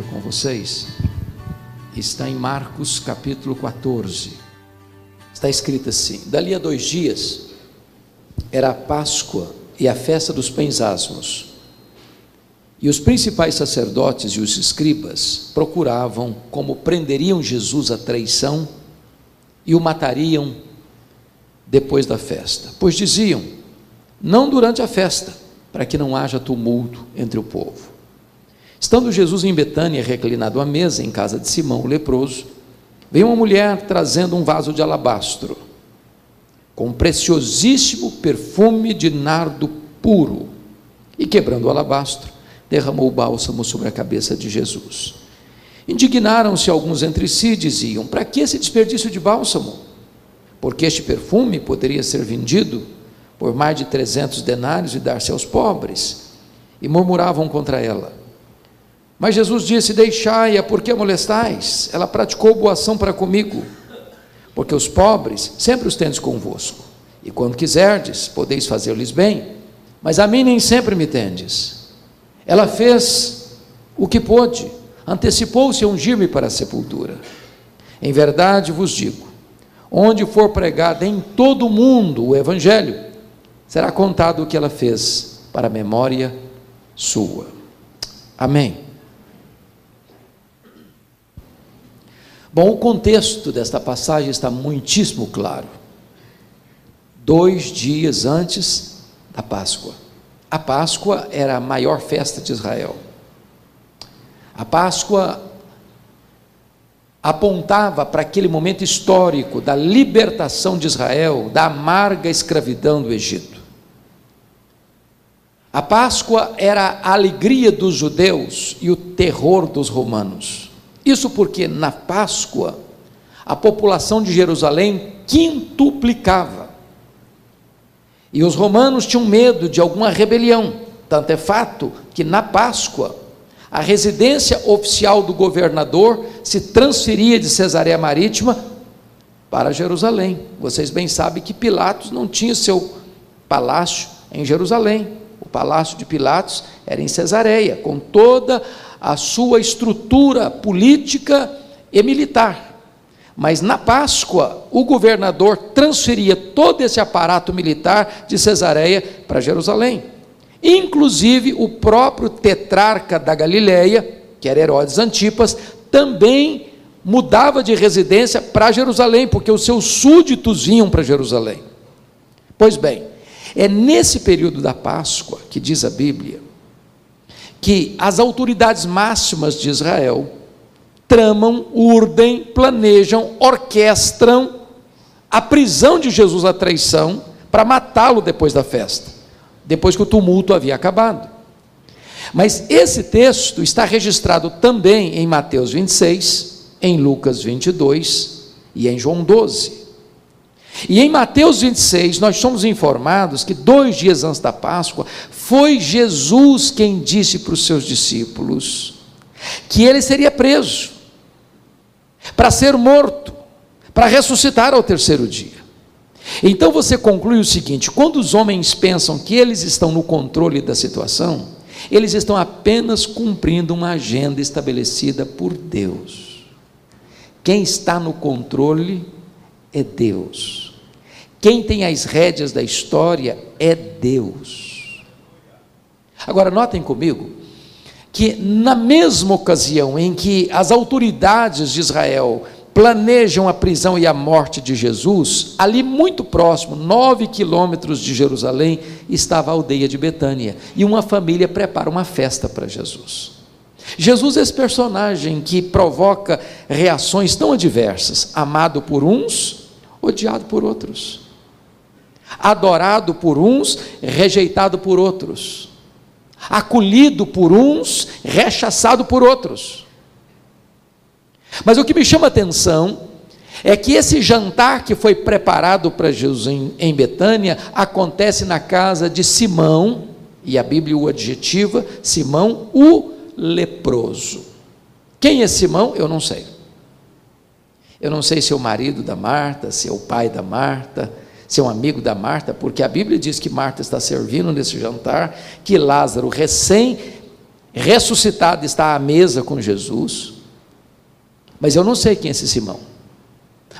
com vocês está em Marcos capítulo 14. Está escrito assim: Dali a dois dias era a Páscoa e a festa dos pães asmos. E os principais sacerdotes e os escribas procuravam como prenderiam Jesus à traição e o matariam depois da festa, pois diziam: não durante a festa, para que não haja tumulto entre o povo. Estando Jesus em Betânia, reclinado à mesa em casa de Simão, o leproso, veio uma mulher trazendo um vaso de alabastro, com um preciosíssimo perfume de nardo puro, e quebrando o alabastro, derramou o bálsamo sobre a cabeça de Jesus. Indignaram-se alguns entre si e diziam: Para que esse desperdício de bálsamo? Porque este perfume poderia ser vendido por mais de trezentos denários e dar-se aos pobres. E murmuravam contra ela. Mas Jesus disse: Deixai-a, por que molestais? Ela praticou boa ação para comigo, porque os pobres sempre os tendes convosco, e quando quiserdes, podeis fazer-lhes bem, mas a mim nem sempre me tendes. Ela fez o que pôde, antecipou-se a ungir-me para a sepultura. Em verdade vos digo: onde for pregado em todo o mundo o Evangelho, será contado o que ela fez para a memória sua. Amém. Bom, o contexto desta passagem está muitíssimo claro. Dois dias antes da Páscoa. A Páscoa era a maior festa de Israel. A Páscoa apontava para aquele momento histórico da libertação de Israel da amarga escravidão do Egito. A Páscoa era a alegria dos judeus e o terror dos romanos. Isso porque na Páscoa a população de Jerusalém quintuplicava. E os romanos tinham medo de alguma rebelião. Tanto é fato que na Páscoa a residência oficial do governador se transferia de Cesareia Marítima para Jerusalém. Vocês bem sabem que Pilatos não tinha seu palácio em Jerusalém palácio de Pilatos era em Cesareia, com toda a sua estrutura política e militar. Mas na Páscoa, o governador transferia todo esse aparato militar de Cesareia para Jerusalém. Inclusive, o próprio tetrarca da Galileia, que era Herodes Antipas, também mudava de residência para Jerusalém, porque os seus súditos vinham para Jerusalém. Pois bem, é nesse período da Páscoa, que diz a Bíblia, que as autoridades máximas de Israel tramam, urdem, planejam, orquestram a prisão de Jesus à traição para matá-lo depois da festa, depois que o tumulto havia acabado. Mas esse texto está registrado também em Mateus 26, em Lucas 22 e em João 12. E em Mateus 26, nós somos informados que dois dias antes da Páscoa, foi Jesus quem disse para os seus discípulos que ele seria preso, para ser morto, para ressuscitar ao terceiro dia. Então você conclui o seguinte: quando os homens pensam que eles estão no controle da situação, eles estão apenas cumprindo uma agenda estabelecida por Deus. Quem está no controle é Deus. Quem tem as rédeas da história é Deus. Agora, notem comigo que, na mesma ocasião em que as autoridades de Israel planejam a prisão e a morte de Jesus, ali muito próximo, nove quilômetros de Jerusalém, estava a aldeia de Betânia, e uma família prepara uma festa para Jesus. Jesus é esse personagem que provoca reações tão adversas, amado por uns, odiado por outros, adorado por uns, rejeitado por outros, acolhido por uns, rechaçado por outros. Mas o que me chama a atenção é que esse jantar que foi preparado para Jesus em, em Betânia acontece na casa de Simão, e a Bíblia o adjetiva, Simão o leproso. Quem é Simão? Eu não sei. Eu não sei se é o marido da Marta, se é o pai da Marta, se é um amigo da Marta, porque a Bíblia diz que Marta está servindo nesse jantar, que Lázaro, recém ressuscitado, está à mesa com Jesus, mas eu não sei quem é esse Simão.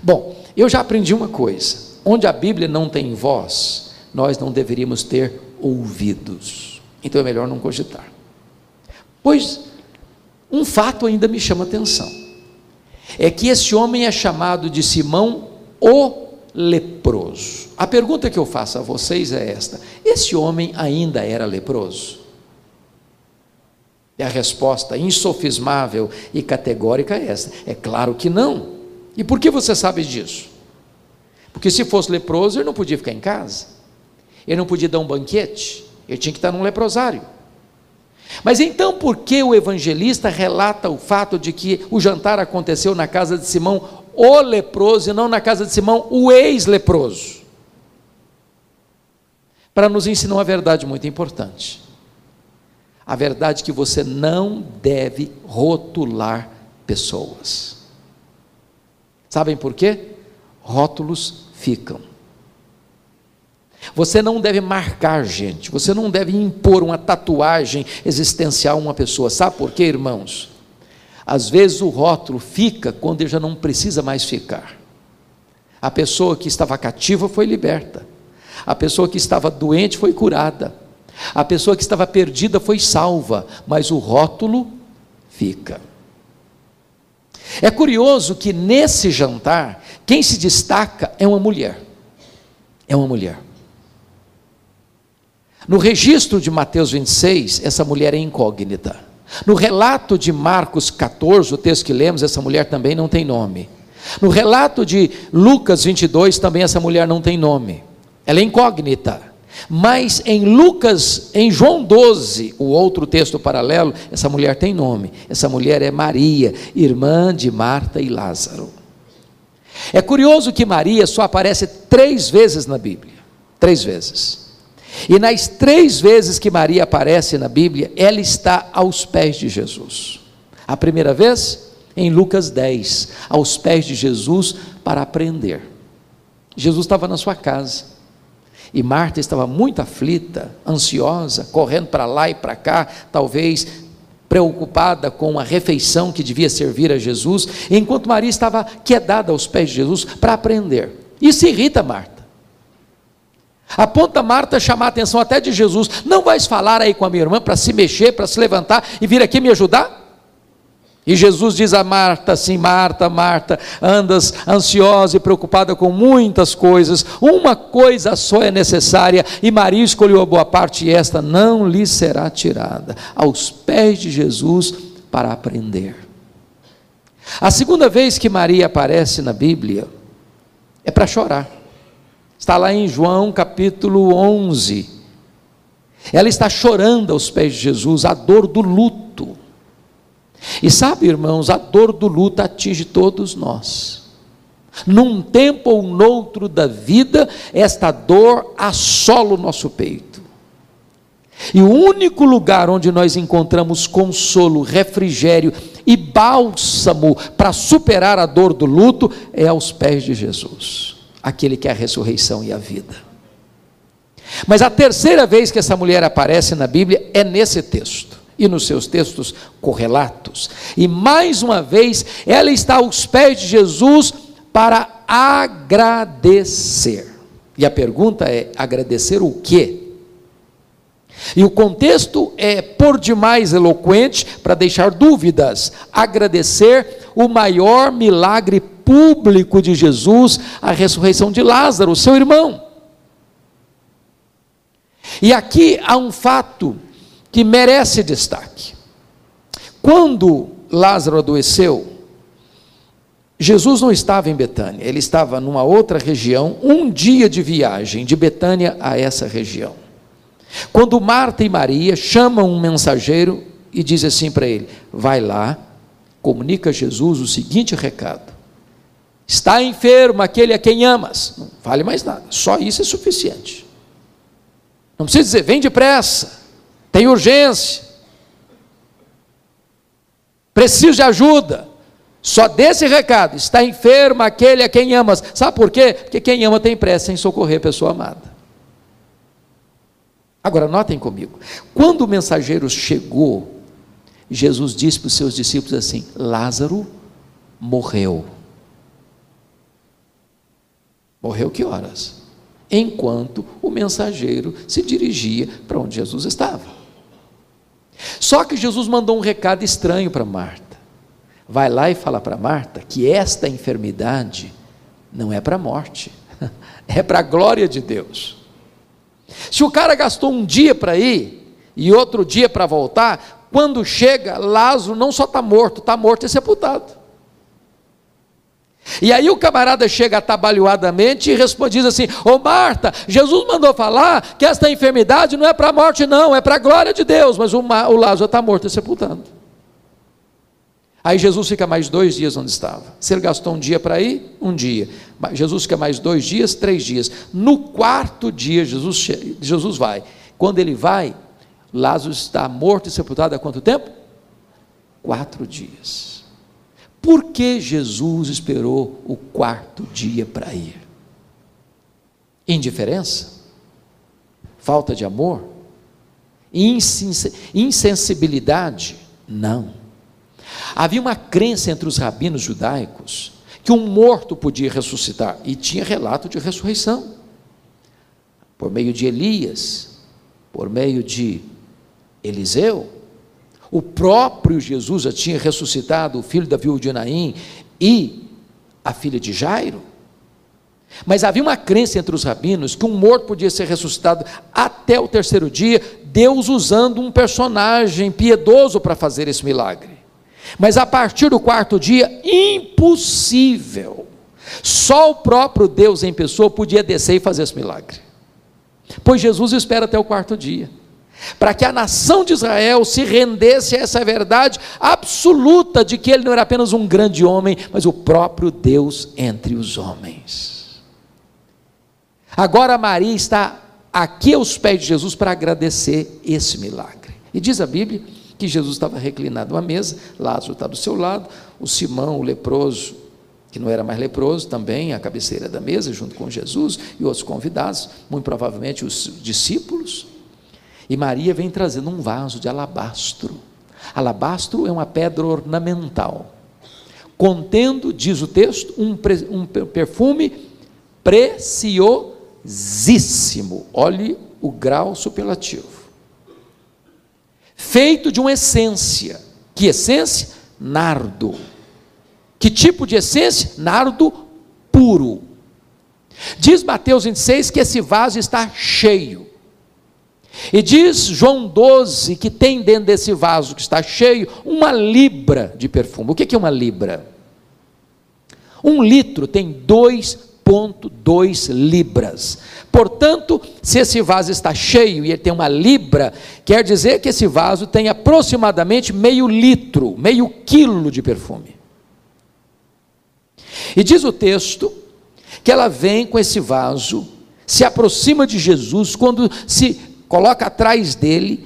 Bom, eu já aprendi uma coisa: onde a Bíblia não tem voz, nós não deveríamos ter ouvidos. Então é melhor não cogitar. Pois um fato ainda me chama atenção: é que esse homem é chamado de Simão o leproso. A pergunta que eu faço a vocês é esta: esse homem ainda era leproso? E a resposta insofismável e categórica é esta: é claro que não. E por que você sabe disso? Porque se fosse leproso, ele não podia ficar em casa, ele não podia dar um banquete, ele tinha que estar num leprosário. Mas então, por que o evangelista relata o fato de que o jantar aconteceu na casa de Simão o leproso e não na casa de Simão o ex-leproso. Para nos ensinar uma verdade muito importante. A verdade que você não deve rotular pessoas. Sabem por quê? Rótulos ficam. Você não deve marcar gente, você não deve impor uma tatuagem existencial a uma pessoa. Sabe por quê, irmãos? Às vezes o rótulo fica quando ele já não precisa mais ficar. A pessoa que estava cativa foi liberta. A pessoa que estava doente foi curada. A pessoa que estava perdida foi salva, mas o rótulo fica. É curioso que nesse jantar, quem se destaca é uma mulher. É uma mulher. No registro de Mateus 26, essa mulher é incógnita. No relato de Marcos 14, o texto que lemos, essa mulher também não tem nome. No relato de Lucas 22, também essa mulher não tem nome. Ela é incógnita. Mas em Lucas, em João 12, o outro texto paralelo, essa mulher tem nome. Essa mulher é Maria, irmã de Marta e Lázaro. É curioso que Maria só aparece três vezes na Bíblia. Três vezes. E nas três vezes que Maria aparece na Bíblia, ela está aos pés de Jesus. A primeira vez, em Lucas 10, aos pés de Jesus para aprender. Jesus estava na sua casa. E Marta estava muito aflita, ansiosa, correndo para lá e para cá, talvez preocupada com a refeição que devia servir a Jesus, enquanto Maria estava quedada aos pés de Jesus para aprender. Isso irrita Marta. Aponta Marta chamar a atenção até de Jesus. Não vais falar aí com a minha irmã para se mexer, para se levantar e vir aqui me ajudar? E Jesus diz a Marta assim: Marta, Marta, andas ansiosa e preocupada com muitas coisas, uma coisa só é necessária, e Maria escolheu a boa parte, e esta não lhe será tirada, aos pés de Jesus para aprender. A segunda vez que Maria aparece na Bíblia é para chorar. Está lá em João capítulo 11. Ela está chorando aos pés de Jesus, a dor do luto. E sabe, irmãos, a dor do luto atinge todos nós. Num tempo ou noutro da vida, esta dor assola o nosso peito. E o único lugar onde nós encontramos consolo, refrigério e bálsamo para superar a dor do luto é aos pés de Jesus aquele que é a ressurreição e a vida. Mas a terceira vez que essa mulher aparece na Bíblia é nesse texto e nos seus textos correlatos. E mais uma vez, ela está aos pés de Jesus para agradecer. E a pergunta é: agradecer o quê? E o contexto é por demais eloquente para deixar dúvidas. Agradecer o maior milagre público de Jesus, a ressurreição de Lázaro, seu irmão. E aqui há um fato que merece destaque. Quando Lázaro adoeceu, Jesus não estava em Betânia, ele estava numa outra região, um dia de viagem de Betânia a essa região. Quando Marta e Maria chamam um mensageiro e dizem assim para ele: vai lá, comunica a Jesus o seguinte recado: Está enfermo aquele a quem amas. Não vale mais nada. Só isso é suficiente. Não precisa dizer, vem depressa. Tem urgência. Preciso de ajuda. Só desse recado. Está enfermo aquele a quem amas. Sabe por quê? Porque quem ama tem pressa em socorrer a pessoa amada. Agora, notem comigo. Quando o mensageiro chegou Jesus disse para os seus discípulos assim: Lázaro morreu. Morreu que horas? Enquanto o mensageiro se dirigia para onde Jesus estava. Só que Jesus mandou um recado estranho para Marta. Vai lá e fala para Marta que esta enfermidade não é para a morte, é para a glória de Deus. Se o cara gastou um dia para ir e outro dia para voltar, quando chega, Lázaro não só está morto, está morto e sepultado. E aí o camarada chega atabalhoadamente e responde assim: Ô Marta, Jesus mandou falar que esta enfermidade não é para a morte, não, é para a glória de Deus, mas o, o Lázaro está morto e sepultado. Aí Jesus fica mais dois dias onde estava. Se ele gastou um dia para ir, um dia. Jesus fica mais dois dias, três dias. No quarto dia, Jesus, Jesus vai. Quando ele vai, Lázaro está morto e sepultado há quanto tempo? Quatro dias. Por que Jesus esperou o quarto dia para ir? Indiferença? Falta de amor? Insensibilidade? Não. Havia uma crença entre os rabinos judaicos que um morto podia ressuscitar, e tinha relato de ressurreição, por meio de Elias, por meio de Eliseu. O próprio Jesus já tinha ressuscitado o filho da viúva de Naim e a filha de Jairo. Mas havia uma crença entre os rabinos que um morto podia ser ressuscitado até o terceiro dia, Deus usando um personagem piedoso para fazer esse milagre. Mas a partir do quarto dia, impossível. Só o próprio Deus em pessoa podia descer e fazer esse milagre. Pois Jesus espera até o quarto dia, para que a nação de Israel se rendesse a essa verdade absoluta de que ele não era apenas um grande homem, mas o próprio Deus entre os homens. Agora Maria está aqui aos pés de Jesus para agradecer esse milagre. E diz a Bíblia que Jesus estava reclinado à mesa, Lázaro está do seu lado, o Simão, o leproso, que não era mais leproso, também à cabeceira da mesa, junto com Jesus e outros convidados, muito provavelmente os discípulos. E Maria vem trazendo um vaso de alabastro. Alabastro é uma pedra ornamental, contendo, diz o texto, um, um perfume preciosíssimo. Olhe o grau superlativo feito de uma essência. Que essência? Nardo. Que tipo de essência? Nardo puro. Diz Mateus 26 que esse vaso está cheio. E diz João 12 que tem dentro desse vaso que está cheio uma libra de perfume. O que é uma libra? Um litro tem dois 1,2 libras. Portanto, se esse vaso está cheio e ele tem uma libra, quer dizer que esse vaso tem aproximadamente meio litro, meio quilo de perfume. E diz o texto que ela vem com esse vaso, se aproxima de Jesus, quando se coloca atrás dele,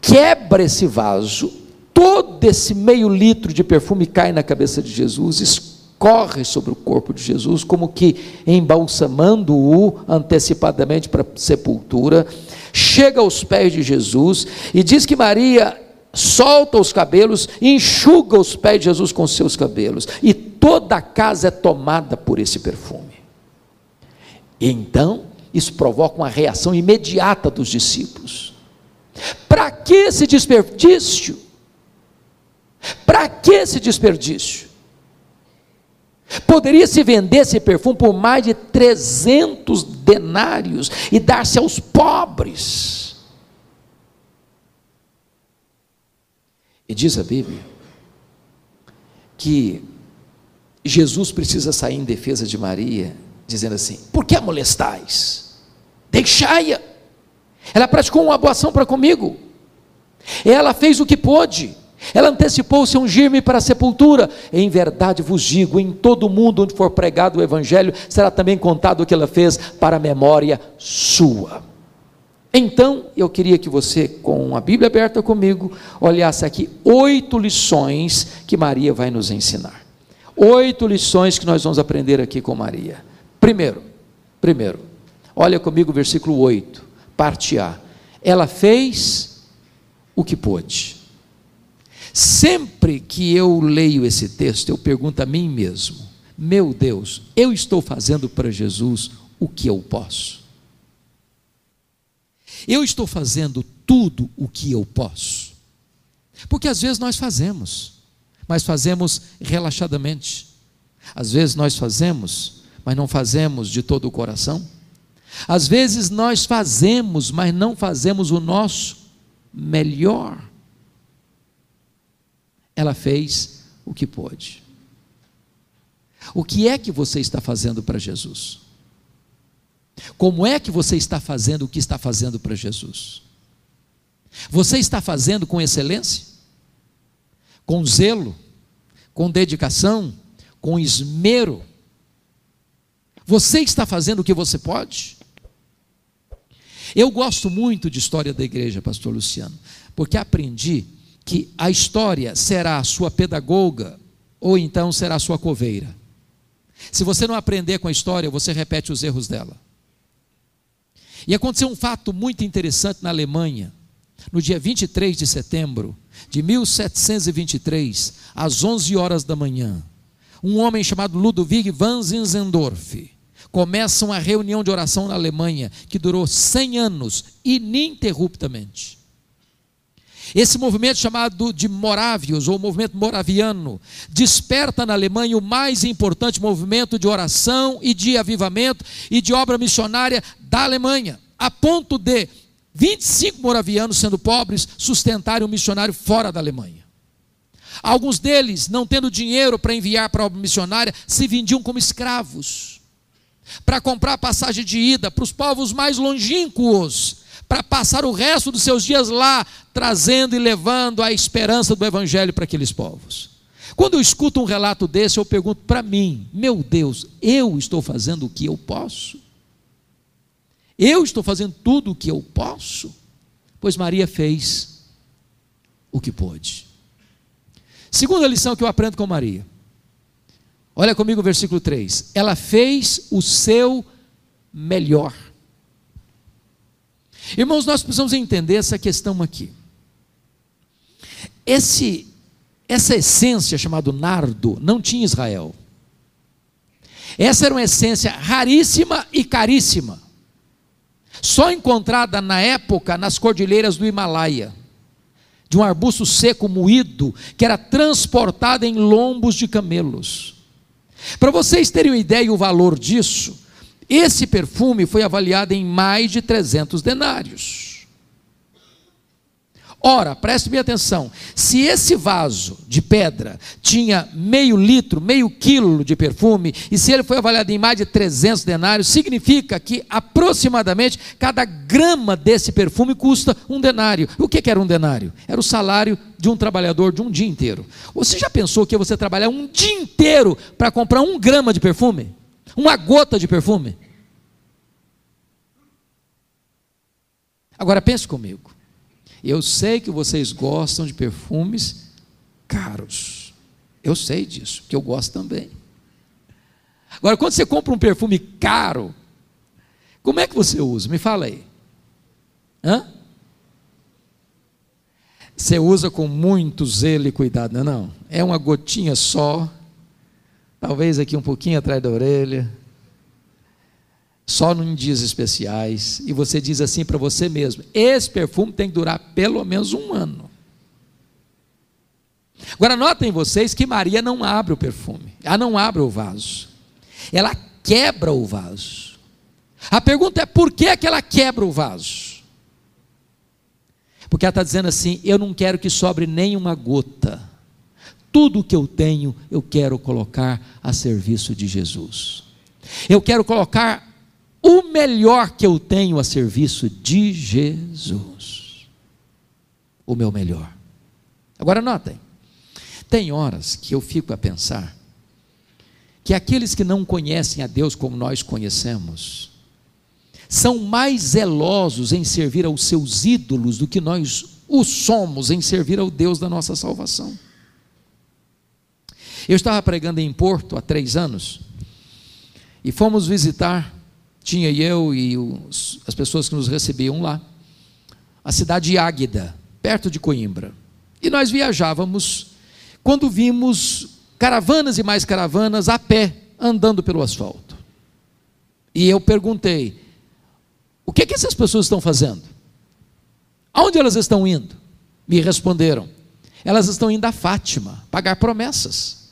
quebra esse vaso, todo esse meio litro de perfume cai na cabeça de Jesus, corre sobre o corpo de Jesus, como que embalsamando-o antecipadamente para a sepultura, chega aos pés de Jesus e diz que Maria solta os cabelos, enxuga os pés de Jesus com seus cabelos, e toda a casa é tomada por esse perfume. Então, isso provoca uma reação imediata dos discípulos. Para que esse desperdício? Para que esse desperdício? Poderia se vender esse perfume por mais de 300 denários e dar-se aos pobres. E diz a Bíblia que Jesus precisa sair em defesa de Maria, dizendo assim: Por que a molestais? Deixai-a. Ela praticou uma boa ação para comigo. Ela fez o que pôde. Ela antecipou-se a ungir-me para a sepultura. Em verdade vos digo: em todo mundo onde for pregado o Evangelho, será também contado o que ela fez para a memória sua. Então, eu queria que você, com a Bíblia aberta comigo, olhasse aqui oito lições que Maria vai nos ensinar. Oito lições que nós vamos aprender aqui com Maria. Primeiro, primeiro, olha comigo o versículo 8, parte A. Ela fez o que pôde. Sempre que eu leio esse texto, eu pergunto a mim mesmo: meu Deus, eu estou fazendo para Jesus o que eu posso? Eu estou fazendo tudo o que eu posso? Porque às vezes nós fazemos, mas fazemos relaxadamente. Às vezes nós fazemos, mas não fazemos de todo o coração. Às vezes nós fazemos, mas não fazemos o nosso melhor. Ela fez o que pôde. O que é que você está fazendo para Jesus? Como é que você está fazendo o que está fazendo para Jesus? Você está fazendo com excelência? Com zelo? Com dedicação? Com esmero? Você está fazendo o que você pode? Eu gosto muito de história da igreja, pastor Luciano, porque aprendi que a história será a sua pedagoga ou então será a sua coveira. Se você não aprender com a história, você repete os erros dela. E aconteceu um fato muito interessante na Alemanha, no dia 23 de setembro de 1723, às 11 horas da manhã. Um homem chamado Ludwig van Zinzendorf começa uma reunião de oração na Alemanha que durou 100 anos, ininterruptamente. Esse movimento chamado de Morávios, ou movimento moraviano, desperta na Alemanha o mais importante movimento de oração e de avivamento e de obra missionária da Alemanha, a ponto de 25 moravianos, sendo pobres, sustentarem um missionário fora da Alemanha. Alguns deles, não tendo dinheiro para enviar para a obra missionária, se vendiam como escravos, para comprar passagem de ida para os povos mais longínquos, para passar o resto dos seus dias lá, trazendo e levando a esperança do Evangelho para aqueles povos. Quando eu escuto um relato desse, eu pergunto para mim: meu Deus, eu estou fazendo o que eu posso? Eu estou fazendo tudo o que eu posso? Pois Maria fez o que pôde. Segunda lição que eu aprendo com Maria. Olha comigo o versículo 3. Ela fez o seu melhor. Irmãos, nós precisamos entender essa questão aqui. Esse, essa essência chamada nardo não tinha Israel. Essa era uma essência raríssima e caríssima. Só encontrada na época nas cordilheiras do Himalaia, de um arbusto seco moído que era transportado em lombos de camelos. Para vocês terem uma ideia o valor disso, esse perfume foi avaliado em mais de 300 denários. Ora, preste bem atenção: se esse vaso de pedra tinha meio litro, meio quilo de perfume, e se ele foi avaliado em mais de 300 denários, significa que aproximadamente cada grama desse perfume custa um denário. O que era um denário? Era o salário de um trabalhador de um dia inteiro. Você já pensou que você trabalhar um dia inteiro para comprar um grama de perfume? Uma gota de perfume? Agora pense comigo. Eu sei que vocês gostam de perfumes caros. Eu sei disso, que eu gosto também. Agora, quando você compra um perfume caro, como é que você usa? Me fala aí. Hã? Você usa com muito zelo e cuidado, não é? Não? É uma gotinha só, talvez aqui um pouquinho atrás da orelha só em dias especiais, e você diz assim para você mesmo: esse perfume tem que durar pelo menos um ano. Agora, notem vocês que Maria não abre o perfume, ela não abre o vaso, ela quebra o vaso. A pergunta é: por que, que ela quebra o vaso? Porque ela está dizendo assim: eu não quero que sobre nenhuma gota, tudo que eu tenho, eu quero colocar a serviço de Jesus. Eu quero colocar o melhor que eu tenho a serviço de Jesus. O meu melhor. Agora notem, tem horas que eu fico a pensar que aqueles que não conhecem a Deus como nós conhecemos, são mais zelosos em servir aos seus ídolos do que nós o somos em servir ao Deus da nossa salvação. Eu estava pregando em Porto há três anos e fomos visitar tinha eu e os, as pessoas que nos recebiam lá, a cidade de Águida, perto de Coimbra. E nós viajávamos quando vimos caravanas e mais caravanas a pé, andando pelo asfalto. E eu perguntei: o que, é que essas pessoas estão fazendo? Aonde elas estão indo? Me responderam: elas estão indo a Fátima pagar promessas.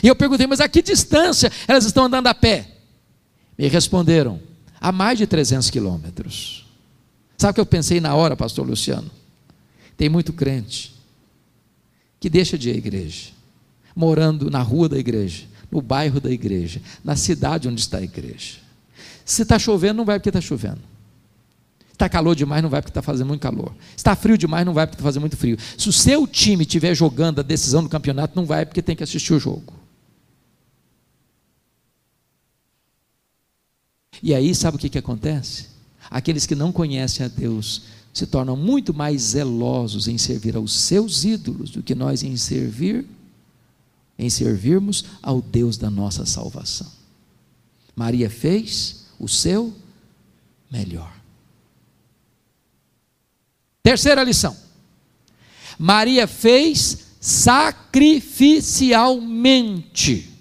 E eu perguntei: mas a que distância elas estão andando a pé? Me responderam: a mais de 300 quilômetros. Sabe o que eu pensei na hora, pastor Luciano? Tem muito crente que deixa de ir à igreja, morando na rua da igreja, no bairro da igreja, na cidade onde está a igreja. Se está chovendo, não vai porque está chovendo. Está calor demais, não vai porque está fazendo muito calor. Está frio demais, não vai porque está fazendo muito frio. Se o seu time estiver jogando a decisão do campeonato, não vai porque tem que assistir o jogo. E aí, sabe o que, que acontece? Aqueles que não conhecem a Deus se tornam muito mais zelosos em servir aos seus ídolos do que nós em servir, em servirmos ao Deus da nossa salvação. Maria fez o seu melhor. Terceira lição. Maria fez sacrificialmente.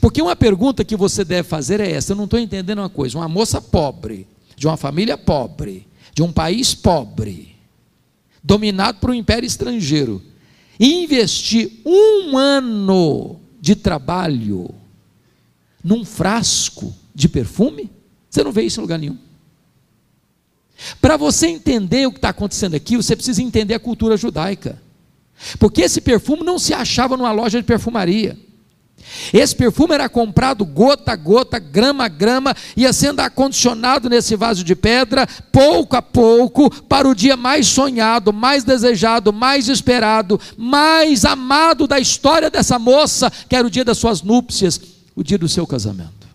Porque uma pergunta que você deve fazer é essa: eu não estou entendendo uma coisa. Uma moça pobre, de uma família pobre, de um país pobre, dominado por um império estrangeiro, investir um ano de trabalho num frasco de perfume? Você não vê isso em lugar nenhum. Para você entender o que está acontecendo aqui, você precisa entender a cultura judaica. Porque esse perfume não se achava numa loja de perfumaria. Esse perfume era comprado gota a gota, grama a grama, ia sendo acondicionado nesse vaso de pedra, pouco a pouco, para o dia mais sonhado, mais desejado, mais esperado, mais amado da história dessa moça, que era o dia das suas núpcias, o dia do seu casamento.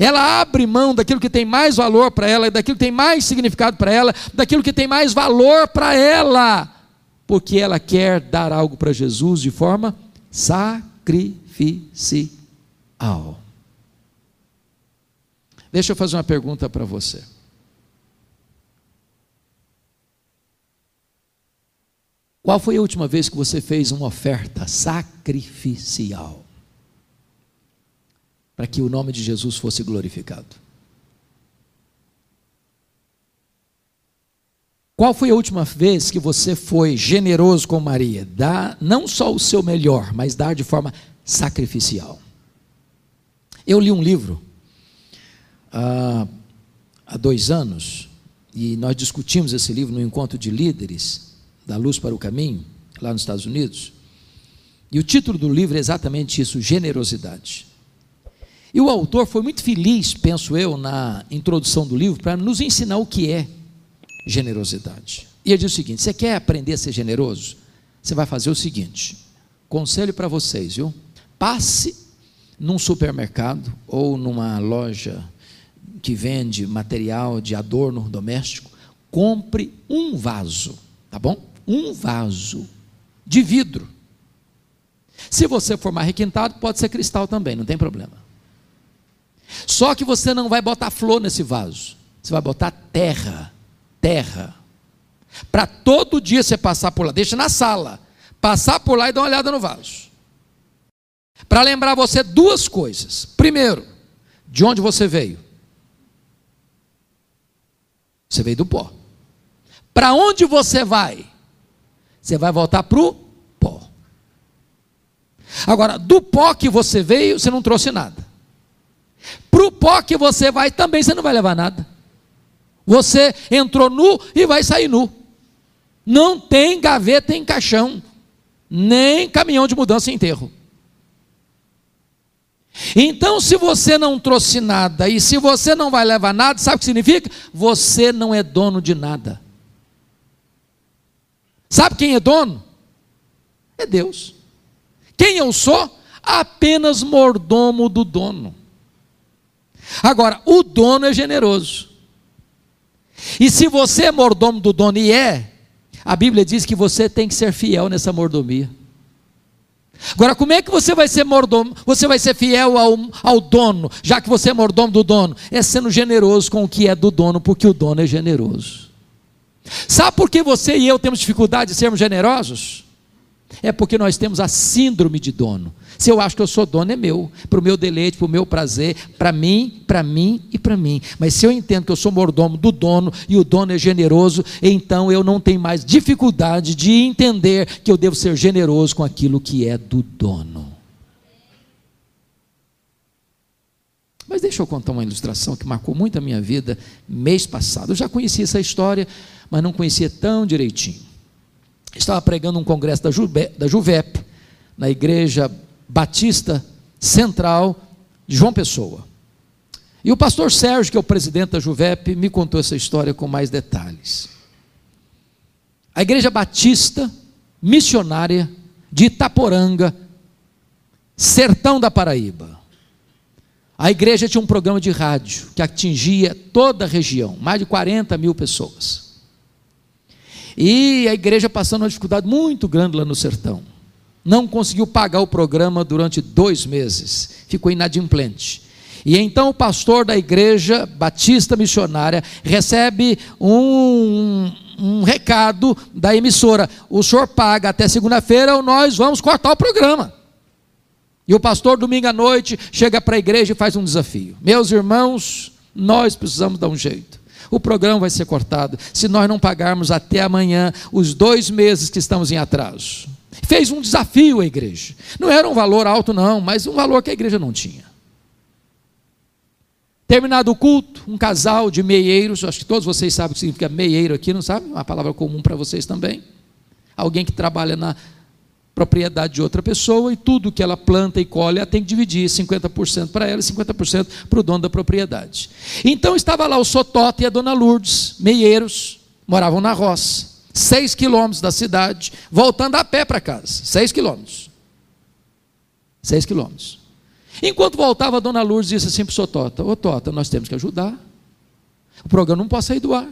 Ela abre mão daquilo que tem mais valor para ela, daquilo que tem mais significado para ela, daquilo que tem mais valor para ela, porque ela quer dar algo para Jesus de forma sacrificial. Deixa eu fazer uma pergunta para você. Qual foi a última vez que você fez uma oferta sacrificial? para que o nome de Jesus fosse glorificado. Qual foi a última vez que você foi generoso com Maria? Dar não só o seu melhor, mas dar de forma sacrificial. Eu li um livro ah, há dois anos, e nós discutimos esse livro no encontro de líderes da Luz para o Caminho, lá nos Estados Unidos. E o título do livro é exatamente isso: generosidade. E o autor foi muito feliz, penso eu, na introdução do livro, para nos ensinar o que é generosidade. E ele diz o seguinte: você quer aprender a ser generoso? Você vai fazer o seguinte: conselho para vocês, viu? Passe num supermercado ou numa loja que vende material de adorno doméstico, compre um vaso, tá bom? Um vaso de vidro. Se você for mais requintado, pode ser cristal também, não tem problema. Só que você não vai botar flor nesse vaso. Você vai botar terra. Terra. Para todo dia você passar por lá. Deixa na sala. Passar por lá e dar uma olhada no vaso. Para lembrar você duas coisas. Primeiro, de onde você veio? Você veio do pó. Para onde você vai? Você vai voltar para o pó. Agora, do pó que você veio, você não trouxe nada. Para o pó que você vai também você não vai levar nada. Você entrou nu e vai sair nu. Não tem gaveta em caixão, nem caminhão de mudança em enterro. Então, se você não trouxe nada e se você não vai levar nada, sabe o que significa? Você não é dono de nada. Sabe quem é dono? É Deus. Quem eu sou? Apenas mordomo do dono. Agora, o dono é generoso. E se você é mordomo do dono e é, a Bíblia diz que você tem que ser fiel nessa mordomia. Agora, como é que você vai ser mordomo? Você vai ser fiel ao, ao dono, já que você é mordomo do dono? É sendo generoso com o que é do dono, porque o dono é generoso. Sabe por que você e eu temos dificuldade de sermos generosos? É porque nós temos a síndrome de dono. Se eu acho que eu sou dono, é meu, para o meu deleite, para o meu prazer, para mim, para mim e para mim. Mas se eu entendo que eu sou mordomo do dono e o dono é generoso, então eu não tenho mais dificuldade de entender que eu devo ser generoso com aquilo que é do dono. Mas deixa eu contar uma ilustração que marcou muito a minha vida mês passado. Eu já conhecia essa história, mas não conhecia tão direitinho. Estava pregando um congresso da, da Juvep, na igreja Batista Central de João Pessoa. E o pastor Sérgio, que é o presidente da Juvep, me contou essa história com mais detalhes. A igreja Batista missionária de Itaporanga, sertão da Paraíba. A igreja tinha um programa de rádio que atingia toda a região, mais de 40 mil pessoas. E a igreja passando uma dificuldade muito grande lá no sertão não conseguiu pagar o programa durante dois meses, ficou inadimplente. E então o pastor da igreja batista missionária recebe um, um recado da emissora: o senhor paga até segunda-feira ou nós vamos cortar o programa. E o pastor, domingo à noite, chega para a igreja e faz um desafio: Meus irmãos, nós precisamos dar um jeito. O programa vai ser cortado se nós não pagarmos até amanhã os dois meses que estamos em atraso. Fez um desafio à igreja. Não era um valor alto, não, mas um valor que a igreja não tinha. Terminado o culto, um casal de meieiros, acho que todos vocês sabem o que significa meieiro aqui, não sabe? Uma palavra comum para vocês também. Alguém que trabalha na propriedade de outra pessoa e tudo que ela planta e colhe, ela tem que dividir 50% para ela e 50% para o dono da propriedade. Então estava lá o Sotota e a dona Lourdes, meieiros, moravam na roça seis quilômetros da cidade, voltando a pé para casa. Seis quilômetros. Seis quilômetros. Enquanto voltava, a dona Lourdes disse assim para o seu Tota: Ô Tota, nós temos que ajudar. O programa não pode sair do ar.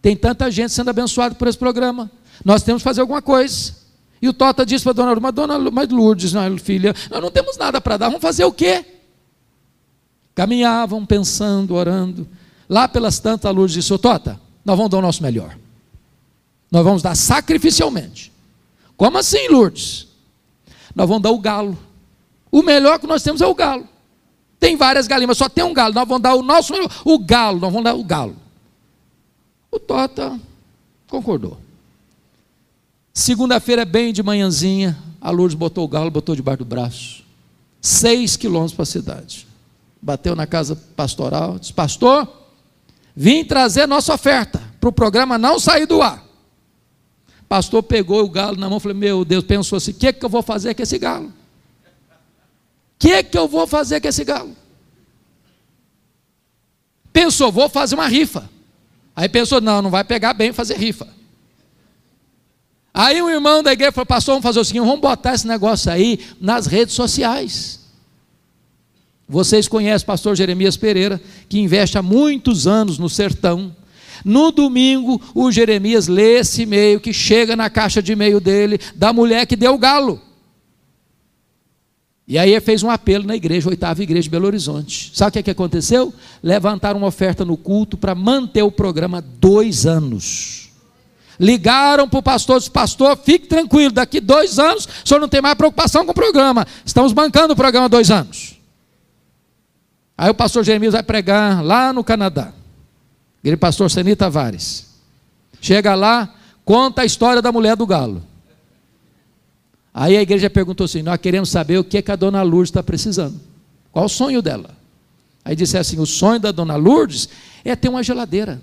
Tem tanta gente sendo abençoada por esse programa. Nós temos que fazer alguma coisa. E o Tota disse para a dona Lourdes: Mas, dona, mas Lourdes, não, filha, nós não temos nada para dar, vamos fazer o quê? Caminhavam pensando, orando. Lá pelas tantas, a Lourdes disse: Ô Tota, nós vamos dar o nosso melhor. Nós vamos dar sacrificialmente. Como assim, Lourdes? Nós vamos dar o galo. O melhor que nós temos é o galo. Tem várias galinhas, mas só tem um galo. Nós vamos dar o nosso melhor, o galo. Nós vamos dar o galo. O Tota concordou. Segunda-feira, bem de manhãzinha, a Lourdes botou o galo, botou debaixo do braço. Seis quilômetros para a cidade. Bateu na casa pastoral, disse: Pastor, vim trazer nossa oferta para o programa não sair do ar pastor pegou o galo na mão e falou: Meu Deus, pensou assim: o que, que eu vou fazer com esse galo? O que, que eu vou fazer com esse galo? Pensou, vou fazer uma rifa. Aí pensou: Não, não vai pegar bem fazer rifa. Aí um irmão da igreja falou: Pastor, vamos fazer o seguinte: vamos botar esse negócio aí nas redes sociais. Vocês conhecem o pastor Jeremias Pereira, que investe há muitos anos no sertão no domingo, o Jeremias lê esse e-mail que chega na caixa de e-mail dele, da mulher que deu o galo. E aí ele fez um apelo na igreja, oitava igreja de Belo Horizonte. Sabe o que, é que aconteceu? Levantaram uma oferta no culto para manter o programa dois anos. Ligaram para o pastor, disse, pastor, fique tranquilo, daqui dois anos o senhor não tem mais preocupação com o programa. Estamos bancando o programa dois anos. Aí o pastor Jeremias vai pregar lá no Canadá. Aquele pastor Seni Tavares. Chega lá, conta a história da mulher do galo. Aí a igreja perguntou assim: Nós queremos saber o que, é que a dona Lourdes está precisando. Qual o sonho dela? Aí disse assim: O sonho da dona Lourdes é ter uma geladeira.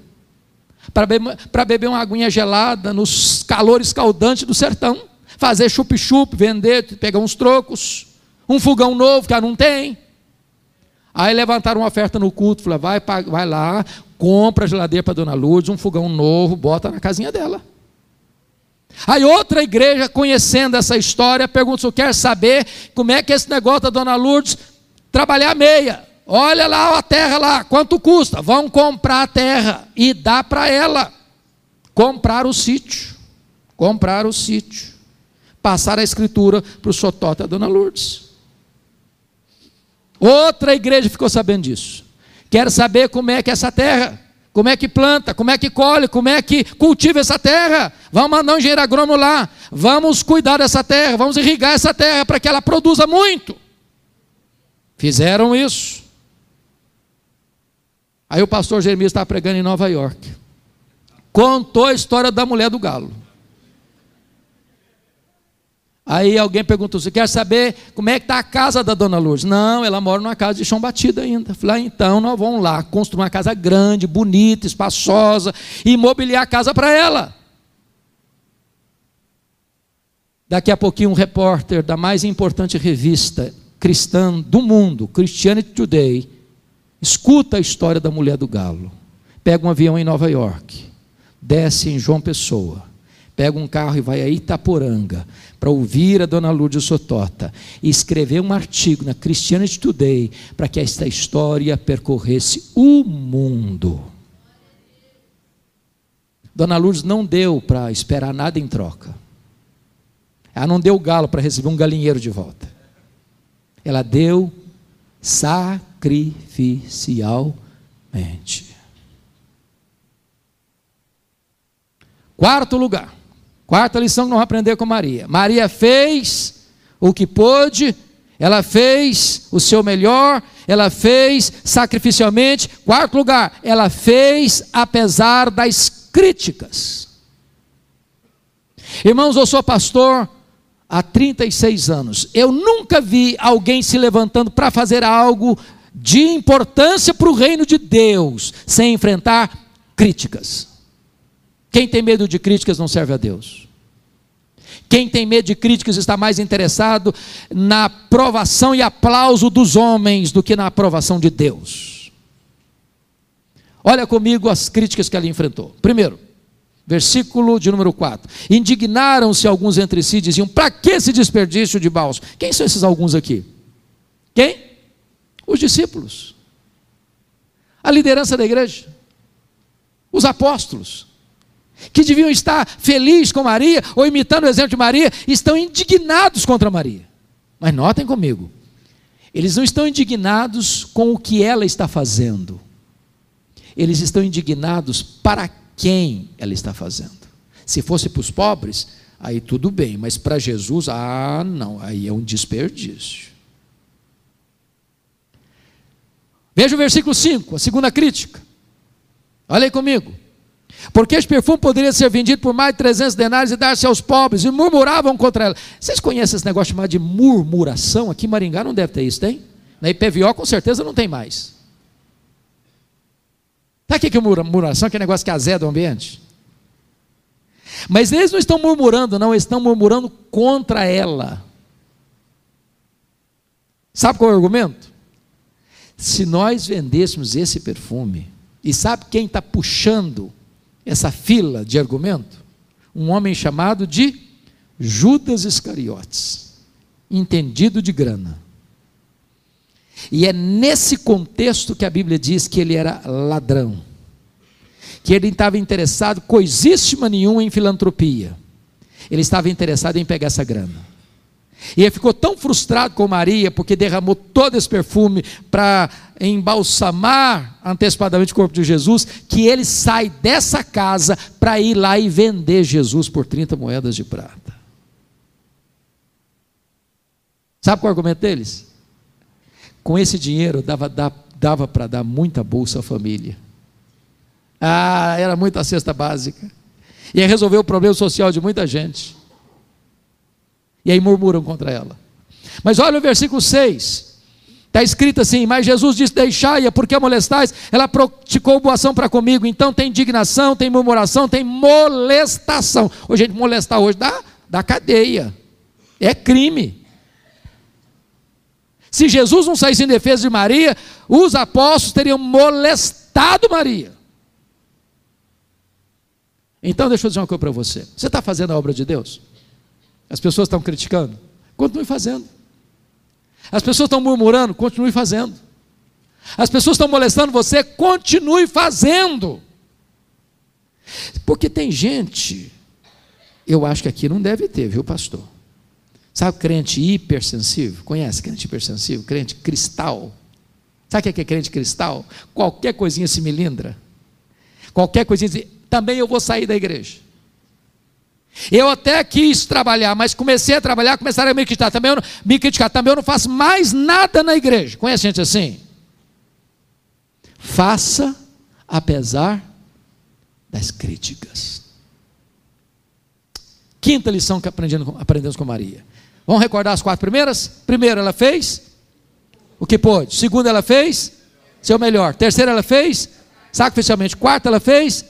Para beber, beber uma aguinha gelada nos calores escaldantes do sertão. Fazer chup-chup, vender, pegar uns trocos. Um fogão novo que não tem. Aí levantaram uma oferta no culto, falaram, vai, vai lá, compra a geladeira para dona Lourdes, um fogão novo, bota na casinha dela. Aí outra igreja, conhecendo essa história, pergunta se quer saber como é que esse negócio da dona Lourdes trabalhar meia. Olha lá a terra lá, quanto custa? Vão comprar a terra e dá para ela. Comprar o sítio. Comprar o sítio. Passar a escritura para o Sotota da dona Lourdes. Outra igreja ficou sabendo disso. Quero saber como é que é essa terra. como é que planta, como é que colhe, como é que cultiva essa terra. Vamos mandar um engenheiro agrônomo lá, vamos cuidar dessa terra, vamos irrigar essa terra para que ela produza muito. Fizeram isso. Aí o pastor Jeremias estava pregando em Nova York. Contou a história da mulher do galo. Aí alguém perguntou: Você quer saber como é que está a casa da dona Lourdes? Não, ela mora numa casa de chão batido ainda. Falei: ah, então nós vamos lá construir uma casa grande, bonita, espaçosa, e mobiliar a casa para ela. Daqui a pouquinho, um repórter da mais importante revista cristã do mundo, Christianity Today, escuta a história da mulher do galo. Pega um avião em Nova York, desce em João Pessoa pega um carro e vai a Itaporanga para ouvir a dona Lourdes Sotota e escrever um artigo na Christianity Today para que esta história percorresse o mundo. Dona Lourdes não deu para esperar nada em troca. Ela não deu galo para receber um galinheiro de volta. Ela deu sacrificialmente. Quarto lugar. Quarta lição que nós aprender com Maria. Maria fez o que pôde, ela fez o seu melhor, ela fez sacrificialmente. Quarto lugar, ela fez apesar das críticas. Irmãos, eu sou pastor há 36 anos. Eu nunca vi alguém se levantando para fazer algo de importância para o reino de Deus sem enfrentar críticas. Quem tem medo de críticas não serve a Deus. Quem tem medo de críticas está mais interessado na aprovação e aplauso dos homens do que na aprovação de Deus. Olha comigo as críticas que ele enfrentou. Primeiro, versículo de número 4. Indignaram-se alguns entre si, diziam: Para que esse desperdício de bálsamo? Quem são esses alguns aqui? Quem? Os discípulos. A liderança da igreja. Os apóstolos que deviam estar felizes com Maria, ou imitando o exemplo de Maria, estão indignados contra Maria. Mas notem comigo, eles não estão indignados com o que ela está fazendo, eles estão indignados para quem ela está fazendo. Se fosse para os pobres, aí tudo bem, mas para Jesus, ah, não, aí é um desperdício. Veja o versículo 5, a segunda crítica. Olha aí comigo. Porque esse perfume poderia ser vendido por mais de 300 denários e dar-se aos pobres, e murmuravam contra ela. Vocês conhecem esse negócio chamado de murmuração? Aqui em Maringá não deve ter isso, tem? Na IPVO com certeza não tem mais. Sabe o que murmuração? Que é negócio que azeda o ambiente. Mas eles não estão murmurando, não, eles estão murmurando contra ela. Sabe qual é o argumento? Se nós vendêssemos esse perfume, e sabe quem está puxando essa fila de argumento? Um homem chamado de Judas Iscariotes, entendido de grana. E é nesse contexto que a Bíblia diz que ele era ladrão, que ele estava interessado coisíssima nenhuma em filantropia, ele estava interessado em pegar essa grana. E ele ficou tão frustrado com Maria, porque derramou todo esse perfume para embalsamar antecipadamente o corpo de Jesus, que ele sai dessa casa para ir lá e vender Jesus por 30 moedas de prata. Sabe qual é o argumento deles? Com esse dinheiro dava, dava para dar muita bolsa à família. Ah, era muita cesta básica. Ia resolver o problema social de muita gente. E aí murmuram contra ela. Mas olha o versículo 6. Está escrito assim: Mas Jesus disse: Deixai-a, porque a molestais. Ela praticou boa ação para comigo. Então tem indignação, tem murmuração, tem molestação. Hoje, gente, molestar hoje dá, dá cadeia. É crime. Se Jesus não saísse em defesa de Maria, os apóstolos teriam molestado Maria. Então, deixa eu dizer uma coisa para você: você está fazendo a obra de Deus? As pessoas estão criticando? Continue fazendo. As pessoas estão murmurando? Continue fazendo. As pessoas estão molestando você? Continue fazendo. Porque tem gente, eu acho que aqui não deve ter, viu, pastor? Sabe crente hipersensível? Conhece crente hipersensível? Crente cristal? Sabe o que é crente cristal? Qualquer coisinha se melindra. qualquer coisinha, também eu vou sair da igreja. Eu até quis trabalhar, mas comecei a trabalhar, começaram a me criticar. Também eu não, me criticar. Também eu não faço mais nada na igreja. Conhece gente assim? Faça apesar das críticas. Quinta lição que aprendemos com Maria. Vamos recordar as quatro primeiras? Primeiro, ela fez o que pôde. Segunda, ela fez seu melhor. Terceira, ela fez sacrificialmente. Quarta, ela fez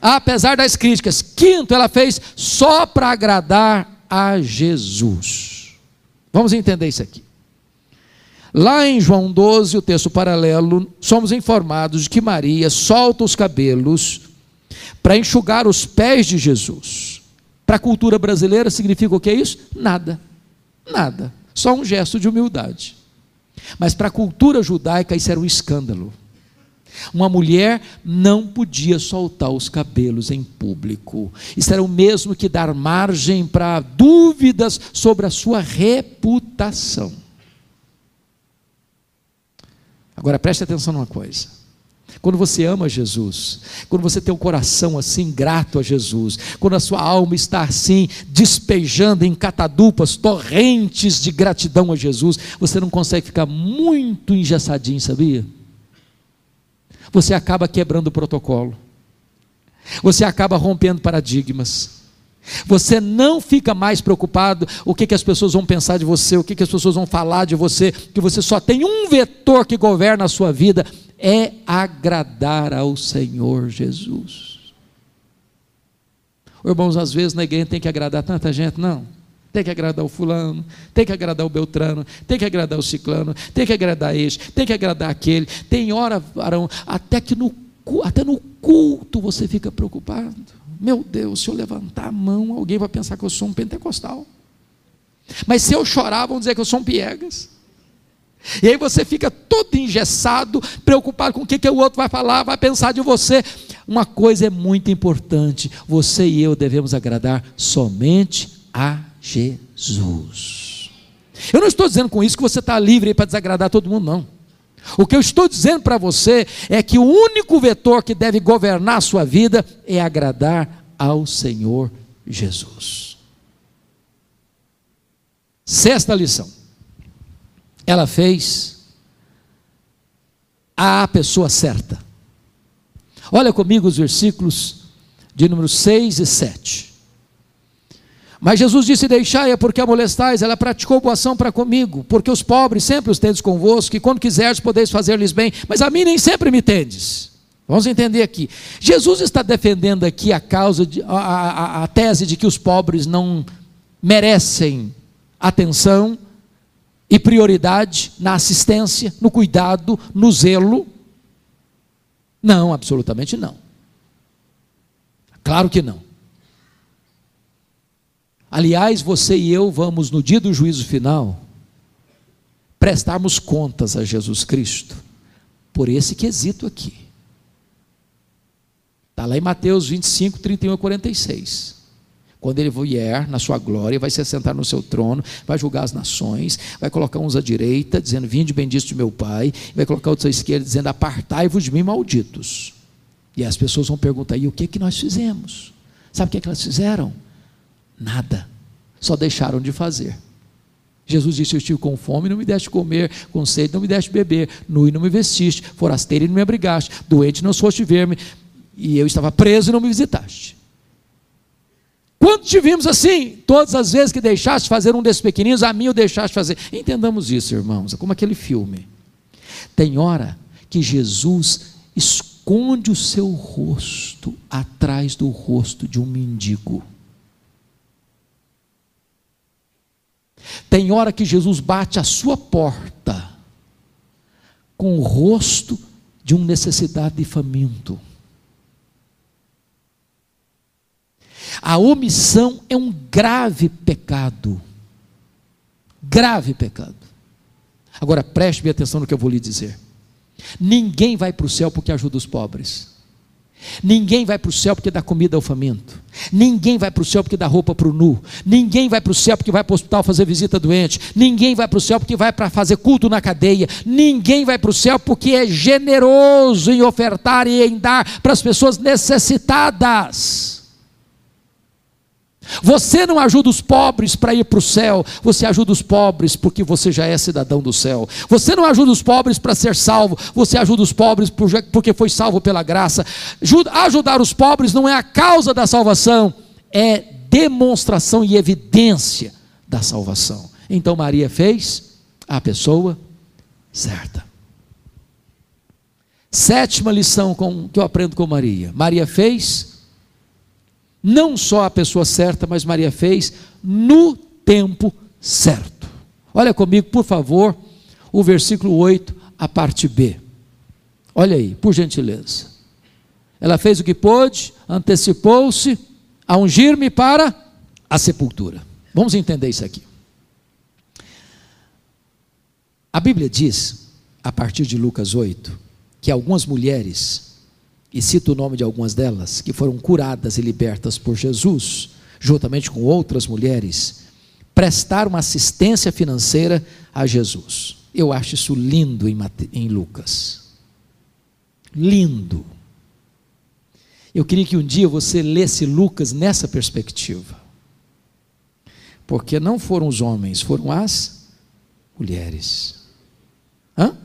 apesar das críticas. Quinto, ela fez só para agradar a Jesus. Vamos entender isso aqui. Lá em João 12, o texto paralelo, somos informados de que Maria solta os cabelos para enxugar os pés de Jesus. Para a cultura brasileira significa o que é isso? Nada. Nada. Só um gesto de humildade. Mas para a cultura judaica isso era um escândalo. Uma mulher não podia soltar os cabelos em público. Isso era o mesmo que dar margem para dúvidas sobre a sua reputação. Agora preste atenção numa coisa. Quando você ama Jesus, quando você tem um coração assim grato a Jesus, quando a sua alma está assim despejando em catadupas, torrentes de gratidão a Jesus, você não consegue ficar muito engessadinho, sabia? você acaba quebrando o protocolo, você acaba rompendo paradigmas. Você não fica mais preocupado o que, que as pessoas vão pensar de você, o que, que as pessoas vão falar de você, que você só tem um vetor que governa a sua vida, é agradar ao Senhor Jesus. Irmãos, às vezes na igreja tem que agradar tanta gente, não tem que agradar o fulano, tem que agradar o beltrano, tem que agradar o ciclano, tem que agradar este, tem que agradar aquele. Tem hora, Arão, até que no, até no culto você fica preocupado. Meu Deus, se eu levantar a mão, alguém vai pensar que eu sou um pentecostal. Mas se eu chorar, vão dizer que eu sou um piegas. E aí você fica todo engessado, preocupado com o que, que o outro vai falar, vai pensar de você. Uma coisa é muito importante: você e eu devemos agradar somente a Jesus. Eu não estou dizendo com isso que você está livre para desagradar todo mundo, não. O que eu estou dizendo para você é que o único vetor que deve governar a sua vida é agradar ao Senhor Jesus. Sexta lição. Ela fez a pessoa certa. Olha comigo os versículos de número 6 e 7. Mas Jesus disse: Deixai-a, porque a molestais, ela praticou boa ação para comigo, porque os pobres sempre os tendes convosco, e quando quiseres podeis fazer-lhes bem, mas a mim nem sempre me tendes. Vamos entender aqui. Jesus está defendendo aqui a causa, de, a, a, a tese de que os pobres não merecem atenção e prioridade na assistência, no cuidado, no zelo. Não, absolutamente não. Claro que não. Aliás, você e eu vamos, no dia do juízo final, prestarmos contas a Jesus Cristo por esse quesito aqui. Está lá em Mateus 25, 31 a 46. Quando ele vier na sua glória, vai se assentar no seu trono, vai julgar as nações, vai colocar uns à direita, dizendo: Vinde bendito de meu Pai, vai colocar outros à esquerda, dizendo: Apartai-vos de mim, malditos. E as pessoas vão perguntar: E o que, que nós fizemos? Sabe o que, que elas fizeram? Nada. Só deixaram de fazer. Jesus disse: Eu estive com fome, não me deste comer, com sede, não me deste beber, nu e não me vestiste, forasteiro e não me abrigaste, doente não foste ver-me, e eu estava preso e não me visitaste. Quando te vimos assim, todas as vezes que deixaste fazer um desses pequeninos, a mim o deixaste fazer. Entendamos isso, irmãos, é como aquele filme. Tem hora que Jesus esconde o seu rosto atrás do rosto de um mendigo. Tem hora que Jesus bate a sua porta com o rosto de um necessidade e faminto. A omissão é um grave pecado. Grave pecado. Agora preste bem atenção no que eu vou lhe dizer. Ninguém vai para o céu porque ajuda os pobres. Ninguém vai para o céu porque dá comida ao faminto. Ninguém vai para o céu porque dá roupa para o nu. Ninguém vai para o céu porque vai para o hospital fazer visita doente. Ninguém vai para o céu porque vai para fazer culto na cadeia. Ninguém vai para o céu porque é generoso em ofertar e em dar para as pessoas necessitadas. Você não ajuda os pobres para ir para o céu, você ajuda os pobres porque você já é cidadão do céu. Você não ajuda os pobres para ser salvo, você ajuda os pobres porque foi salvo pela graça. Ajudar os pobres não é a causa da salvação, é demonstração e evidência da salvação. Então Maria fez a pessoa certa. Sétima lição que eu aprendo com Maria: Maria fez não só a pessoa certa, mas Maria fez no tempo certo. Olha comigo, por favor, o versículo 8, a parte B. Olha aí, por gentileza. Ela fez o que pôde, antecipou-se a ungir-me para a sepultura. Vamos entender isso aqui. A Bíblia diz, a partir de Lucas 8, que algumas mulheres e cito o nome de algumas delas, que foram curadas e libertas por Jesus, juntamente com outras mulheres, prestaram assistência financeira a Jesus. Eu acho isso lindo em, em Lucas. Lindo. Eu queria que um dia você lesse Lucas nessa perspectiva. Porque não foram os homens, foram as mulheres. Hã?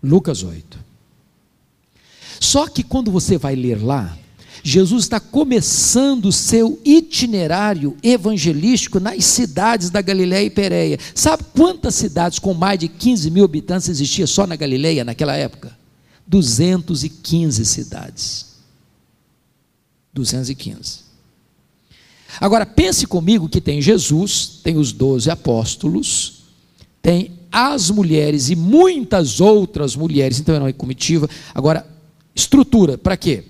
Lucas 8. Só que quando você vai ler lá, Jesus está começando o seu itinerário evangelístico nas cidades da Galiléia e Pérea. Sabe quantas cidades com mais de 15 mil habitantes existia só na Galiléia naquela época? 215 cidades. 215. Agora pense comigo que tem Jesus, tem os doze apóstolos, tem as mulheres e muitas outras mulheres, então era uma comitiva. Agora, Estrutura, para quê?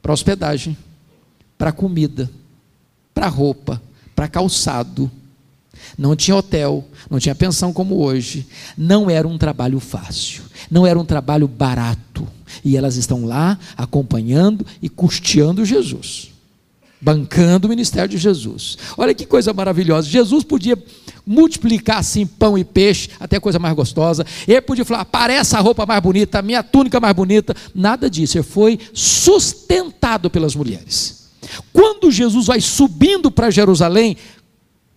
Para hospedagem, para comida, para roupa, para calçado. Não tinha hotel, não tinha pensão como hoje. Não era um trabalho fácil, não era um trabalho barato. E elas estão lá acompanhando e custeando Jesus bancando o ministério de Jesus. Olha que coisa maravilhosa. Jesus podia multiplicar assim pão e peixe, até coisa mais gostosa. Ele podia falar: parece a roupa mais bonita, a minha túnica mais bonita. Nada disso. Ele foi sustentado pelas mulheres. Quando Jesus vai subindo para Jerusalém,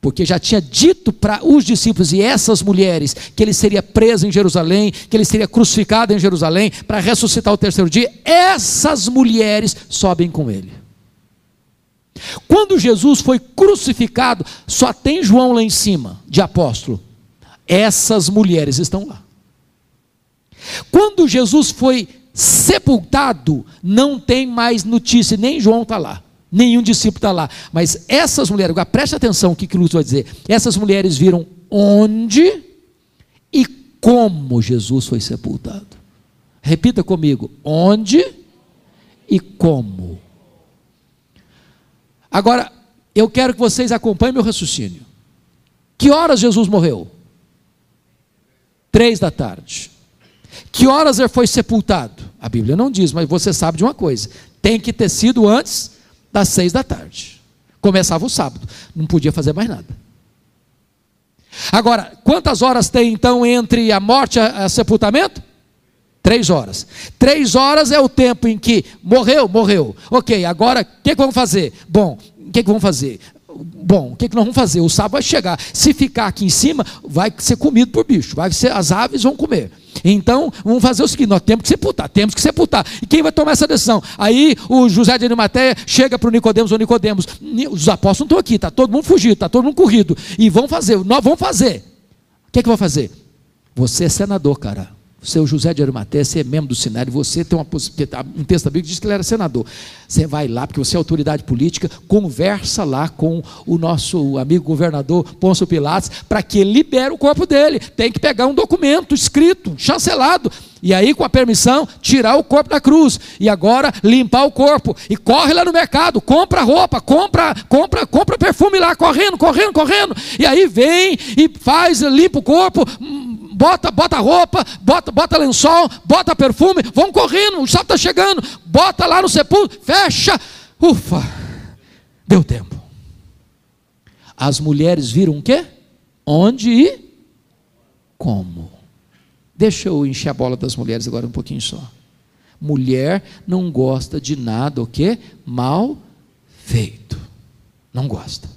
porque já tinha dito para os discípulos e essas mulheres que ele seria preso em Jerusalém, que ele seria crucificado em Jerusalém para ressuscitar o terceiro dia, essas mulheres sobem com ele. Quando Jesus foi crucificado, só tem João lá em cima, de apóstolo. Essas mulheres estão lá. Quando Jesus foi sepultado, não tem mais notícia, nem João está lá, nenhum discípulo está lá. Mas essas mulheres, agora preste atenção o que, que Lúcio vai dizer. Essas mulheres viram onde e como Jesus foi sepultado. Repita comigo: onde e como. Agora, eu quero que vocês acompanhem meu raciocínio. Que horas Jesus morreu? Três da tarde. Que horas ele foi sepultado? A Bíblia não diz, mas você sabe de uma coisa: tem que ter sido antes das seis da tarde. Começava o sábado, não podia fazer mais nada. Agora, quantas horas tem então entre a morte e o sepultamento? Três horas. Três horas é o tempo em que morreu, morreu. Ok, agora o que, que vamos fazer? Bom, o que, que vamos fazer? Bom, o que, que nós vamos fazer? O sábado vai chegar. Se ficar aqui em cima, vai ser comido por bicho. Vai ser, as aves vão comer. Então, vamos fazer o seguinte: nós temos que sepultar, temos que sepultar. E quem vai tomar essa decisão? Aí o José de Arimateia chega para o Nicodemos, ou Nicodemos, os apóstolos não estão aqui, está todo mundo fugido, está todo mundo corrido. E vão fazer, nós vamos fazer. O que é que vai fazer? Você é senador, cara seu José de Arimateia, você é membro do Sinédrio, você tem uma um texto da Bíblia que diz que ele era senador. Você vai lá, porque você é autoridade política, conversa lá com o nosso amigo governador Pôncio Pilatos, para que ele libere o corpo dele. Tem que pegar um documento escrito, chancelado, e aí, com a permissão, tirar o corpo da cruz. E agora limpar o corpo. E corre lá no mercado, compra roupa, compra, compra, compra perfume lá, correndo, correndo, correndo. E aí vem e faz, limpa o corpo, bota, bota roupa, bota, bota lençol, bota perfume, vão correndo, o sábado está chegando, bota lá no sepulcro, fecha, ufa, deu tempo. As mulheres viram o quê? Onde e como. Deixa eu encher a bola das mulheres agora um pouquinho só. Mulher não gosta de nada o que? Mal feito. Não gosta.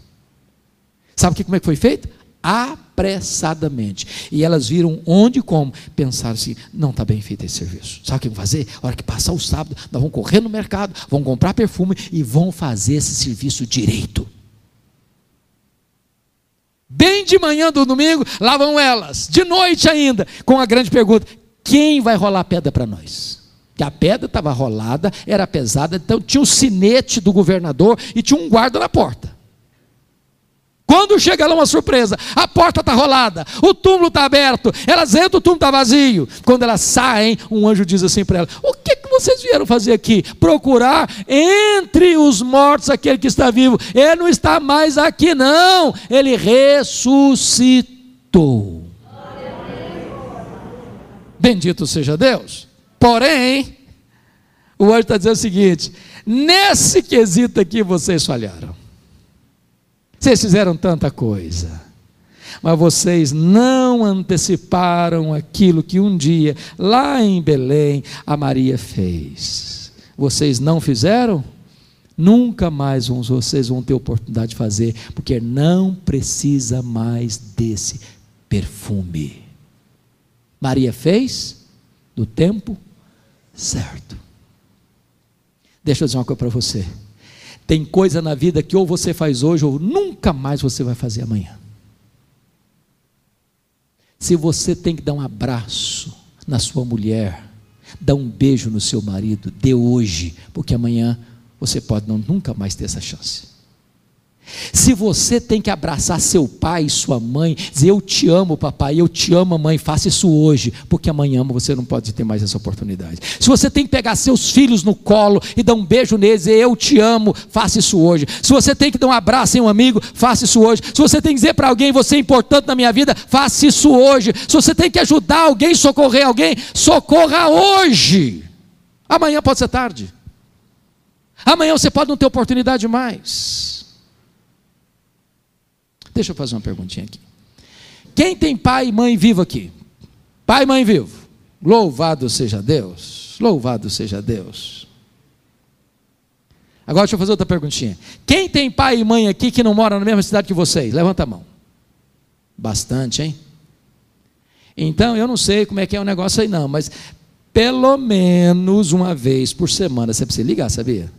Sabe que, como é que foi feito? Apressadamente. E elas viram onde e como. Pensaram assim: não está bem feito esse serviço. Sabe o que vão fazer? A hora que passar o sábado, nós vamos correr no mercado, vão comprar perfume e vão fazer esse serviço direito. Bem de manhã do domingo, lá vão elas, de noite ainda, com a grande pergunta: quem vai rolar pedra para nós? Que a pedra estava rolada, era pesada, então tinha o sinete do governador e tinha um guarda na porta. Quando chega lá uma surpresa, a porta está rolada, o túmulo está aberto, elas entram, o túmulo está vazio. Quando elas saem, um anjo diz assim para elas: O que, que vocês vieram fazer aqui? Procurar entre os mortos aquele que está vivo. Ele não está mais aqui, não, ele ressuscitou. Bendito seja Deus. Porém, o anjo está dizendo o seguinte: nesse quesito aqui vocês falharam. Vocês fizeram tanta coisa, mas vocês não anteciparam aquilo que um dia, lá em Belém, a Maria fez. Vocês não fizeram? Nunca mais vocês vão ter oportunidade de fazer, porque não precisa mais desse perfume. Maria fez no tempo certo. Deixa eu dizer uma coisa para você. Tem coisa na vida que ou você faz hoje ou nunca mais você vai fazer amanhã. Se você tem que dar um abraço na sua mulher, dar um beijo no seu marido, dê hoje, porque amanhã você pode não, nunca mais ter essa chance. Se você tem que abraçar seu pai e sua mãe, dizer eu te amo, papai, eu te amo, mãe, faça isso hoje, porque amanhã você não pode ter mais essa oportunidade. Se você tem que pegar seus filhos no colo e dar um beijo neles, dizer eu te amo, faça isso hoje. Se você tem que dar um abraço em um amigo, faça isso hoje. Se você tem que dizer para alguém você é importante na minha vida, faça isso hoje. Se você tem que ajudar alguém, socorrer alguém, socorra hoje. Amanhã pode ser tarde. Amanhã você pode não ter oportunidade mais. Deixa eu fazer uma perguntinha aqui. Quem tem pai e mãe vivo aqui? Pai e mãe vivo. Louvado seja Deus. Louvado seja Deus. Agora deixa eu fazer outra perguntinha. Quem tem pai e mãe aqui que não mora na mesma cidade que vocês? Levanta a mão. Bastante, hein? Então, eu não sei como é que é o negócio aí não, mas pelo menos uma vez por semana você precisa ligar, sabia?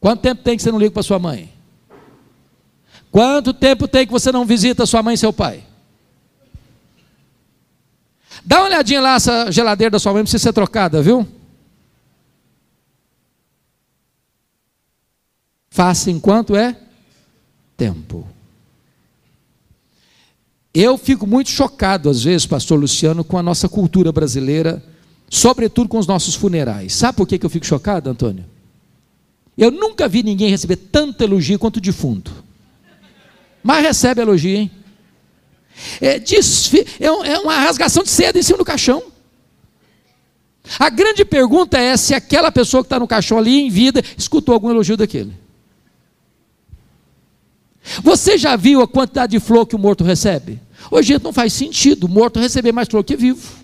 Quanto tempo tem que você não liga para sua mãe? Quanto tempo tem que você não visita sua mãe e seu pai? Dá uma olhadinha lá, essa geladeira da sua mãe precisa ser trocada, viu? Faça enquanto é tempo. Eu fico muito chocado, às vezes, pastor Luciano, com a nossa cultura brasileira, sobretudo com os nossos funerais. Sabe por que eu fico chocado, Antônio? Eu nunca vi ninguém receber tanto elogio quanto o defunto. Mas recebe elogio, hein? É, desfi... é uma rasgação de seda em cima do caixão. A grande pergunta é se aquela pessoa que está no caixão ali em vida escutou algum elogio daquele. Você já viu a quantidade de flor que o morto recebe? Hoje não faz sentido o morto receber mais flor que vivo.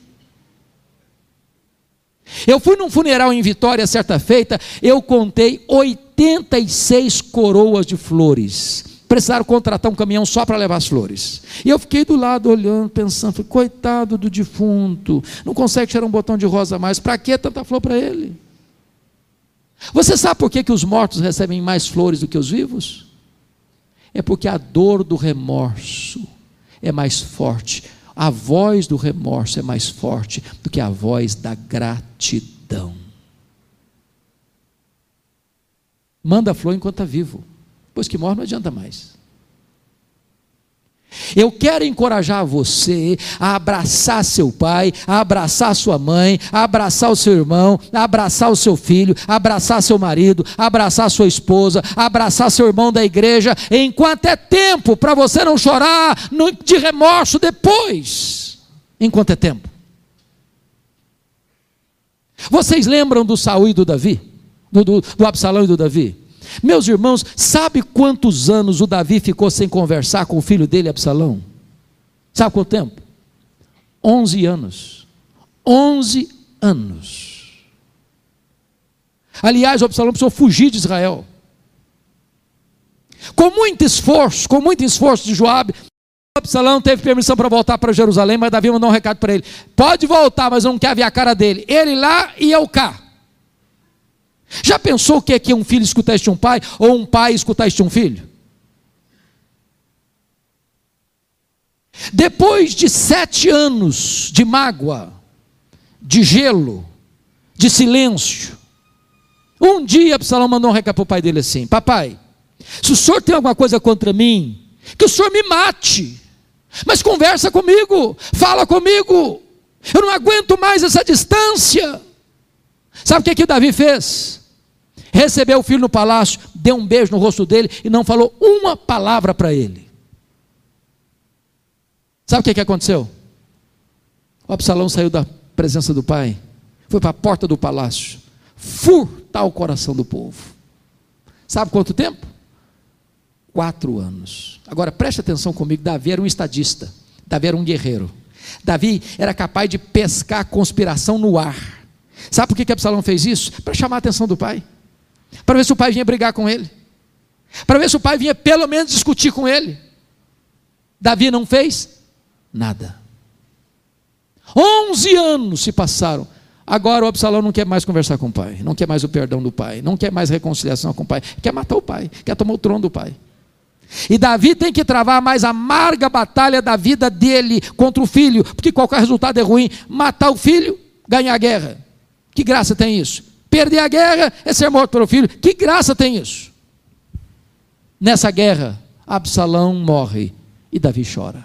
Eu fui num funeral em Vitória certa feita, eu contei 86 coroas de flores precisaram contratar um caminhão só para levar as flores. E eu fiquei do lado olhando, pensando, coitado do defunto, não consegue tirar um botão de rosa mais, para que tanta flor para ele? Você sabe por que, que os mortos recebem mais flores do que os vivos? É porque a dor do remorso é mais forte, a voz do remorso é mais forte do que a voz da gratidão. Manda flor enquanto está vivo. Depois que morre, não adianta mais. Eu quero encorajar você a abraçar seu pai, a abraçar sua mãe, a abraçar o seu irmão, a abraçar o seu filho, a abraçar seu marido, a abraçar sua esposa, a abraçar seu irmão da igreja, enquanto é tempo para você não chorar de remorso depois. Enquanto é tempo. Vocês lembram do Saul e do Davi? Do, do, do Absalão e do Davi? Meus irmãos, sabe quantos anos o Davi ficou sem conversar com o filho dele, Absalão? Sabe quanto tempo? Onze anos. Onze anos. Aliás, o Absalão precisou fugir de Israel. Com muito esforço, com muito esforço de Joabe, Absalão teve permissão para voltar para Jerusalém, mas Davi mandou um recado para ele: pode voltar, mas não quer ver a cara dele. Ele lá e eu cá. Já pensou o que é que um filho escutar este um pai, ou um pai escutar este um filho? Depois de sete anos de mágoa, de gelo, de silêncio, um dia Absalão mandou um recado para o pai dele assim: Papai, se o senhor tem alguma coisa contra mim, que o senhor me mate. Mas conversa comigo, fala comigo. Eu não aguento mais essa distância. Sabe o que, que o Davi fez? Recebeu o filho no palácio, deu um beijo no rosto dele e não falou uma palavra para ele. Sabe o que, que aconteceu? O Absalão saiu da presença do pai, foi para a porta do palácio, furtar o coração do povo. Sabe quanto tempo? quatro anos. Agora preste atenção comigo: Davi era um estadista, Davi era um guerreiro. Davi era capaz de pescar conspiração no ar. Sabe por que, que Absalão fez isso? Para chamar a atenção do pai, para ver se o pai vinha brigar com ele, para ver se o pai vinha pelo menos discutir com ele. Davi não fez nada. Onze anos se passaram. Agora o Absalão não quer mais conversar com o pai, não quer mais o perdão do pai, não quer mais reconciliação com o pai, quer matar o pai, quer tomar o trono do pai. E Davi tem que travar mais amarga batalha da vida dele contra o filho, porque qualquer resultado é ruim. Matar o filho, ganhar a guerra. Que graça tem isso? Perder a guerra é ser morto pelo filho. Que graça tem isso? Nessa guerra, Absalão morre e Davi chora.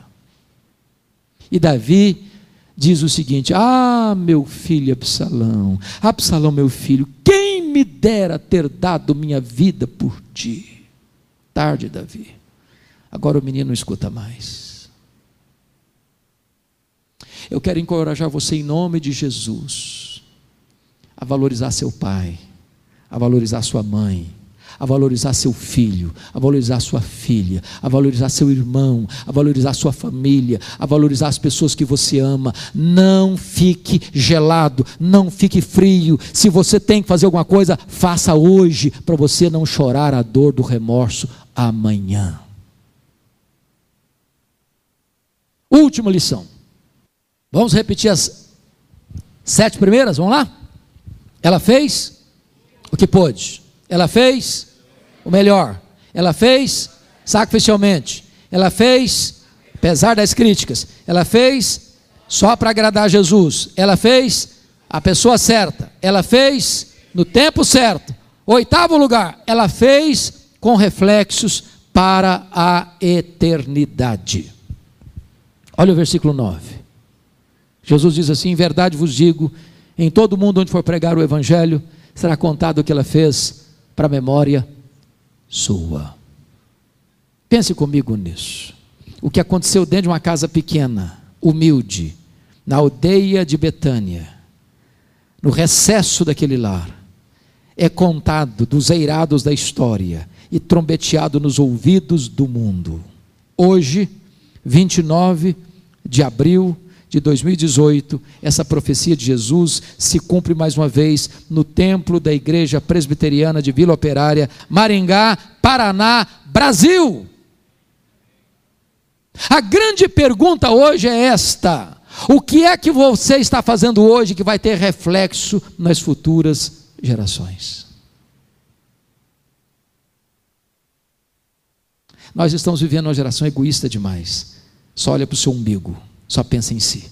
E Davi diz o seguinte: Ah, meu filho Absalão, Absalão, meu filho, quem me dera ter dado minha vida por ti? Tarde, Davi. Agora o menino não escuta mais. Eu quero encorajar você em nome de Jesus a valorizar seu pai, a valorizar sua mãe, a valorizar seu filho, a valorizar sua filha, a valorizar seu irmão, a valorizar sua família, a valorizar as pessoas que você ama. Não fique gelado, não fique frio. Se você tem que fazer alguma coisa, faça hoje, para você não chorar a dor do remorso amanhã. Última lição. Vamos repetir as sete primeiras? Vamos lá? Ela fez o que pôde. Ela fez o melhor. Ela fez sacrificialmente. Ela fez, apesar das críticas, ela fez só para agradar Jesus. Ela fez a pessoa certa. Ela fez no tempo certo. Oitavo lugar, ela fez com reflexos para a eternidade. Olha o versículo 9. Jesus diz assim: Em verdade vos digo, em todo mundo onde for pregar o Evangelho, será contado o que ela fez para a memória sua. Pense comigo nisso. O que aconteceu dentro de uma casa pequena, humilde, na aldeia de Betânia, no recesso daquele lar, é contado dos eirados da história e trombeteado nos ouvidos do mundo. Hoje, 29 de abril de 2018, essa profecia de Jesus se cumpre mais uma vez no templo da Igreja Presbiteriana de Vila Operária, Maringá, Paraná, Brasil. A grande pergunta hoje é esta: o que é que você está fazendo hoje que vai ter reflexo nas futuras gerações? Nós estamos vivendo uma geração egoísta demais. Só olha para o seu umbigo, só pensa em si.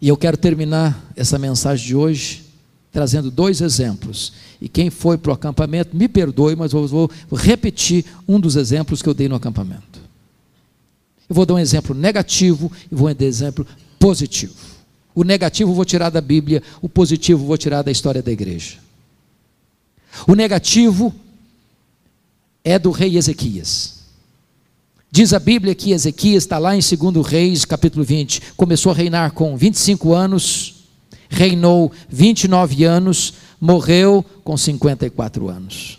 E eu quero terminar essa mensagem de hoje trazendo dois exemplos. E quem foi para o acampamento, me perdoe, mas eu vou repetir um dos exemplos que eu dei no acampamento. Eu vou dar um exemplo negativo e vou dar um exemplo positivo. O negativo eu vou tirar da Bíblia, o positivo eu vou tirar da história da igreja. O negativo é do rei Ezequias. Diz a Bíblia que Ezequias está lá em 2 Reis, capítulo 20. Começou a reinar com 25 anos, reinou 29 anos, morreu com 54 anos.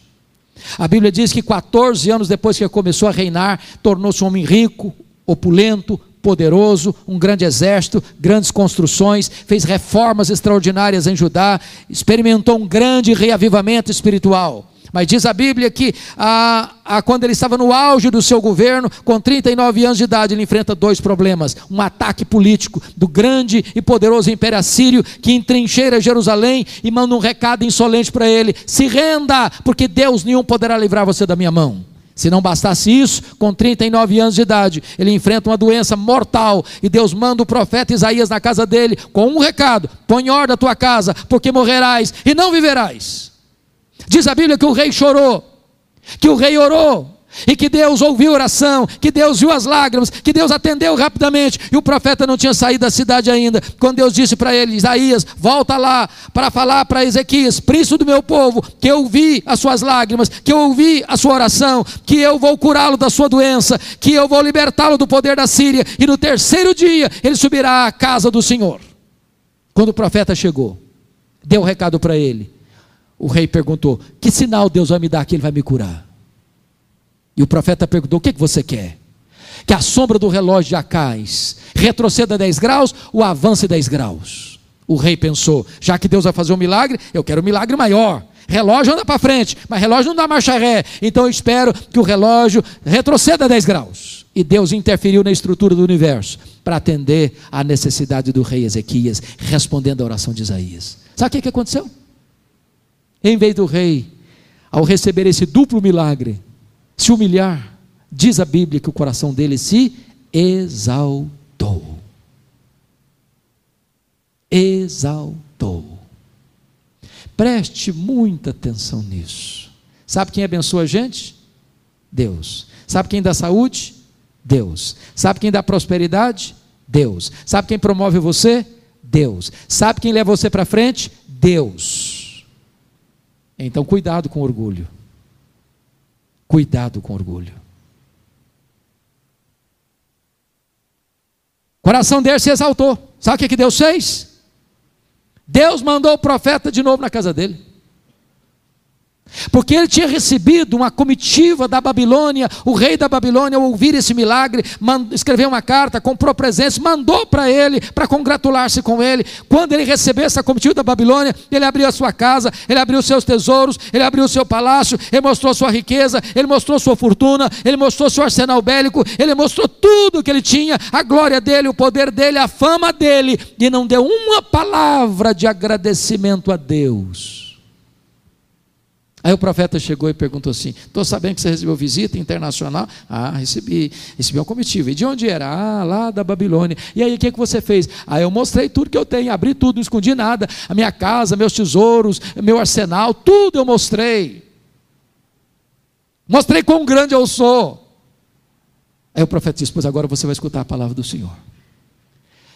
A Bíblia diz que 14 anos depois que começou a reinar, tornou-se um homem rico, opulento, poderoso, um grande exército, grandes construções, fez reformas extraordinárias em Judá, experimentou um grande reavivamento espiritual. Mas diz a Bíblia que quando ele estava no auge do seu governo, com 39 anos de idade, ele enfrenta dois problemas: um ataque político do grande e poderoso Império Assírio, que entrincheira Jerusalém e manda um recado insolente para ele: se renda, porque Deus nenhum poderá livrar você da minha mão. Se não bastasse isso, com 39 anos de idade, ele enfrenta uma doença mortal e Deus manda o profeta Isaías na casa dele com um recado: põe em ordem a tua casa, porque morrerás e não viverás. Diz a Bíblia que o rei chorou, que o rei orou, e que Deus ouviu a oração, que Deus viu as lágrimas, que Deus atendeu rapidamente, e o profeta não tinha saído da cidade ainda. Quando Deus disse para ele, Isaías, volta lá para falar para Ezequias, príncipe do meu povo, que eu ouvi as suas lágrimas, que eu ouvi a sua oração, que eu vou curá-lo da sua doença, que eu vou libertá-lo do poder da Síria, e no terceiro dia ele subirá à casa do Senhor. Quando o profeta chegou, deu o um recado para ele o rei perguntou: Que sinal Deus vai me dar que ele vai me curar? E o profeta perguntou: O que, que você quer? Que a sombra do relógio de Acais retroceda 10 graus ou avance 10 graus? O rei pensou: Já que Deus vai fazer um milagre, eu quero um milagre maior. Relógio anda para frente, mas relógio não dá marcha ré. Então eu espero que o relógio retroceda 10 graus. E Deus interferiu na estrutura do universo para atender à necessidade do rei Ezequias, respondendo à oração de Isaías. Sabe o que, que aconteceu? Em vez do rei, ao receber esse duplo milagre, se humilhar, diz a Bíblia que o coração dele se exaltou. Exaltou. Preste muita atenção nisso. Sabe quem abençoa a gente? Deus. Sabe quem dá saúde? Deus. Sabe quem dá prosperidade? Deus. Sabe quem promove você? Deus. Sabe quem leva você para frente? Deus. Então, cuidado com orgulho. Cuidado com orgulho. O coração dele se exaltou. Sabe o que, Deus fez? Deus mandou o profeta de novo na casa dele. Porque ele tinha recebido uma comitiva da Babilônia, o rei da Babilônia, ao ouvir esse milagre, escreveu uma carta, comprou presentes, mandou para ele, para congratular-se com ele. Quando ele recebeu essa comitiva da Babilônia, ele abriu a sua casa, ele abriu seus tesouros, ele abriu o seu palácio, ele mostrou sua riqueza, ele mostrou sua fortuna, ele mostrou seu arsenal bélico, ele mostrou tudo que ele tinha, a glória dele, o poder dele, a fama dele, e não deu uma palavra de agradecimento a Deus. Aí o profeta chegou e perguntou assim: Estou sabendo que você recebeu visita internacional? Ah, recebi. Recebi uma comitiva. E de onde era? Ah, lá da Babilônia. E aí o que, que você fez? Ah, eu mostrei tudo que eu tenho, abri tudo, não escondi nada. A minha casa, meus tesouros, meu arsenal, tudo eu mostrei. Mostrei quão grande eu sou. Aí o profeta disse: Pois agora você vai escutar a palavra do Senhor.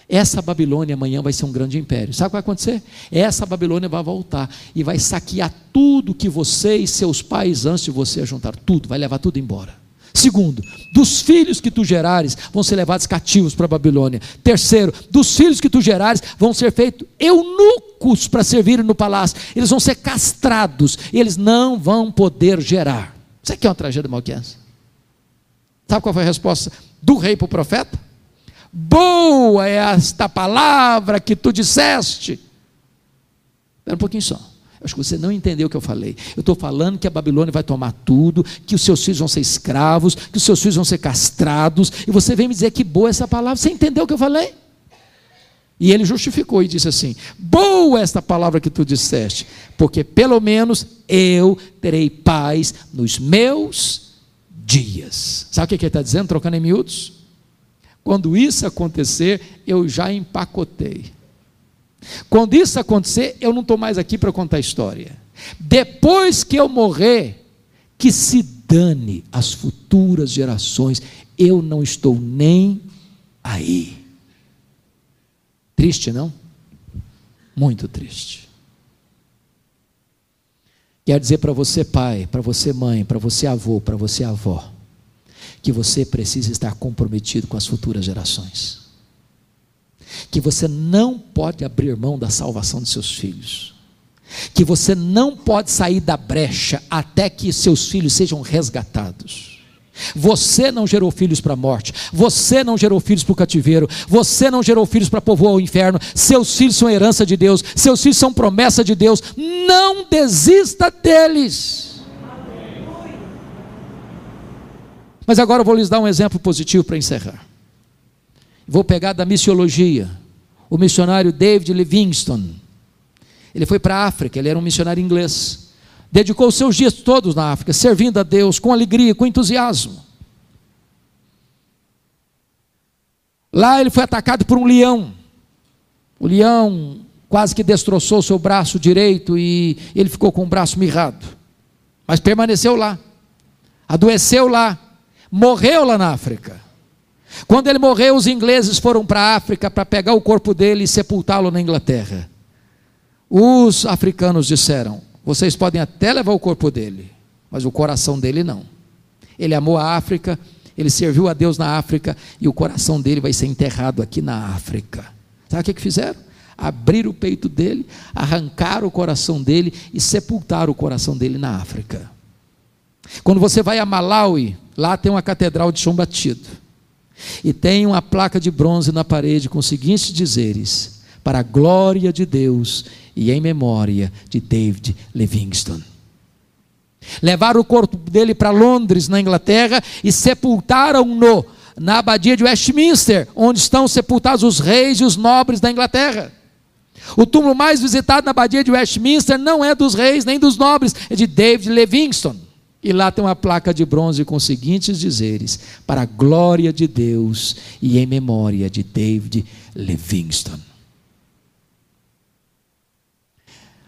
Essa Babilônia amanhã vai ser um grande império. Sabe o que vai acontecer? Essa Babilônia vai voltar e vai saquear tudo que você e seus pais antes de você juntar, tudo, vai levar tudo embora. Segundo, dos filhos que tu gerares vão ser levados cativos para a Babilônia. Terceiro, dos filhos que tu gerares vão ser feitos eunucos para servirem no palácio. Eles vão ser castrados, eles não vão poder gerar. Isso aqui é uma tragédia malquiense. Sabe qual foi a resposta do rei para o profeta? Boa é esta palavra que tu disseste. Espera um pouquinho só. Acho que você não entendeu o que eu falei. Eu estou falando que a Babilônia vai tomar tudo, que os seus filhos vão ser escravos, que os seus filhos vão ser castrados, e você vem me dizer que boa essa palavra. Você entendeu o que eu falei? E ele justificou e disse assim: Boa esta palavra que tu disseste, porque pelo menos eu terei paz nos meus dias. Sabe o que ele está dizendo, trocando em miúdos? Quando isso acontecer, eu já empacotei. Quando isso acontecer, eu não estou mais aqui para contar história. Depois que eu morrer, que se dane as futuras gerações, eu não estou nem aí. Triste, não? Muito triste. Quer dizer para você, pai, para você, mãe, para você, avô, para você, avó, que você precisa estar comprometido com as futuras gerações. Que você não pode abrir mão da salvação de seus filhos. Que você não pode sair da brecha até que seus filhos sejam resgatados. Você não gerou filhos para a morte, você não gerou filhos para o cativeiro, você não gerou filhos para povoar o inferno, seus filhos são herança de Deus, seus filhos são promessa de Deus, não desista deles. Mas agora eu vou lhes dar um exemplo positivo para encerrar. Vou pegar da missiologia, o missionário David Livingstone. Ele foi para a África, ele era um missionário inglês dedicou os seus dias todos na África, servindo a Deus com alegria, com entusiasmo. Lá ele foi atacado por um leão. O leão quase que destroçou seu braço direito e ele ficou com o braço mirrado. Mas permaneceu lá. Adoeceu lá. Morreu lá na África. Quando ele morreu, os ingleses foram para a África para pegar o corpo dele e sepultá-lo na Inglaterra. Os africanos disseram: vocês podem até levar o corpo dele, mas o coração dele não. Ele amou a África, ele serviu a Deus na África e o coração dele vai ser enterrado aqui na África. Sabe o que, fizeram? Abrir o peito dele, arrancar o coração dele e sepultar o coração dele na África. Quando você vai a Malawi, lá tem uma catedral de chão batido. E tem uma placa de bronze na parede com os seguintes dizeres: Para a glória de Deus e em memória de David Livingstone. Levaram o corpo dele para Londres, na Inglaterra, e sepultaram-no na abadia de Westminster, onde estão sepultados os reis e os nobres da Inglaterra. O túmulo mais visitado na abadia de Westminster não é dos reis nem dos nobres, é de David Livingstone. E lá tem uma placa de bronze com os seguintes dizeres: Para a glória de Deus e em memória de David Livingstone.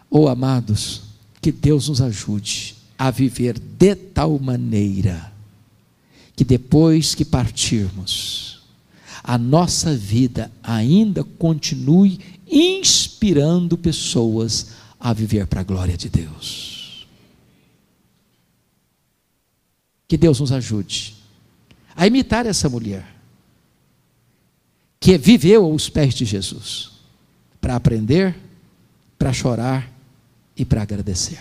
Oh, amados, que Deus nos ajude a viver de tal maneira que depois que partirmos, a nossa vida ainda continue inspirando pessoas a viver para a glória de Deus. Que Deus nos ajude a imitar essa mulher que viveu aos pés de Jesus para aprender, para chorar e para agradecer.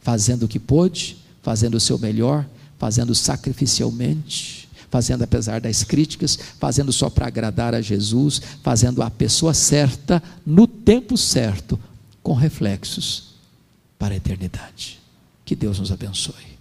Fazendo o que pôde, fazendo o seu melhor, fazendo sacrificialmente, fazendo apesar das críticas, fazendo só para agradar a Jesus, fazendo a pessoa certa, no tempo certo, com reflexos para a eternidade. Que Deus nos abençoe.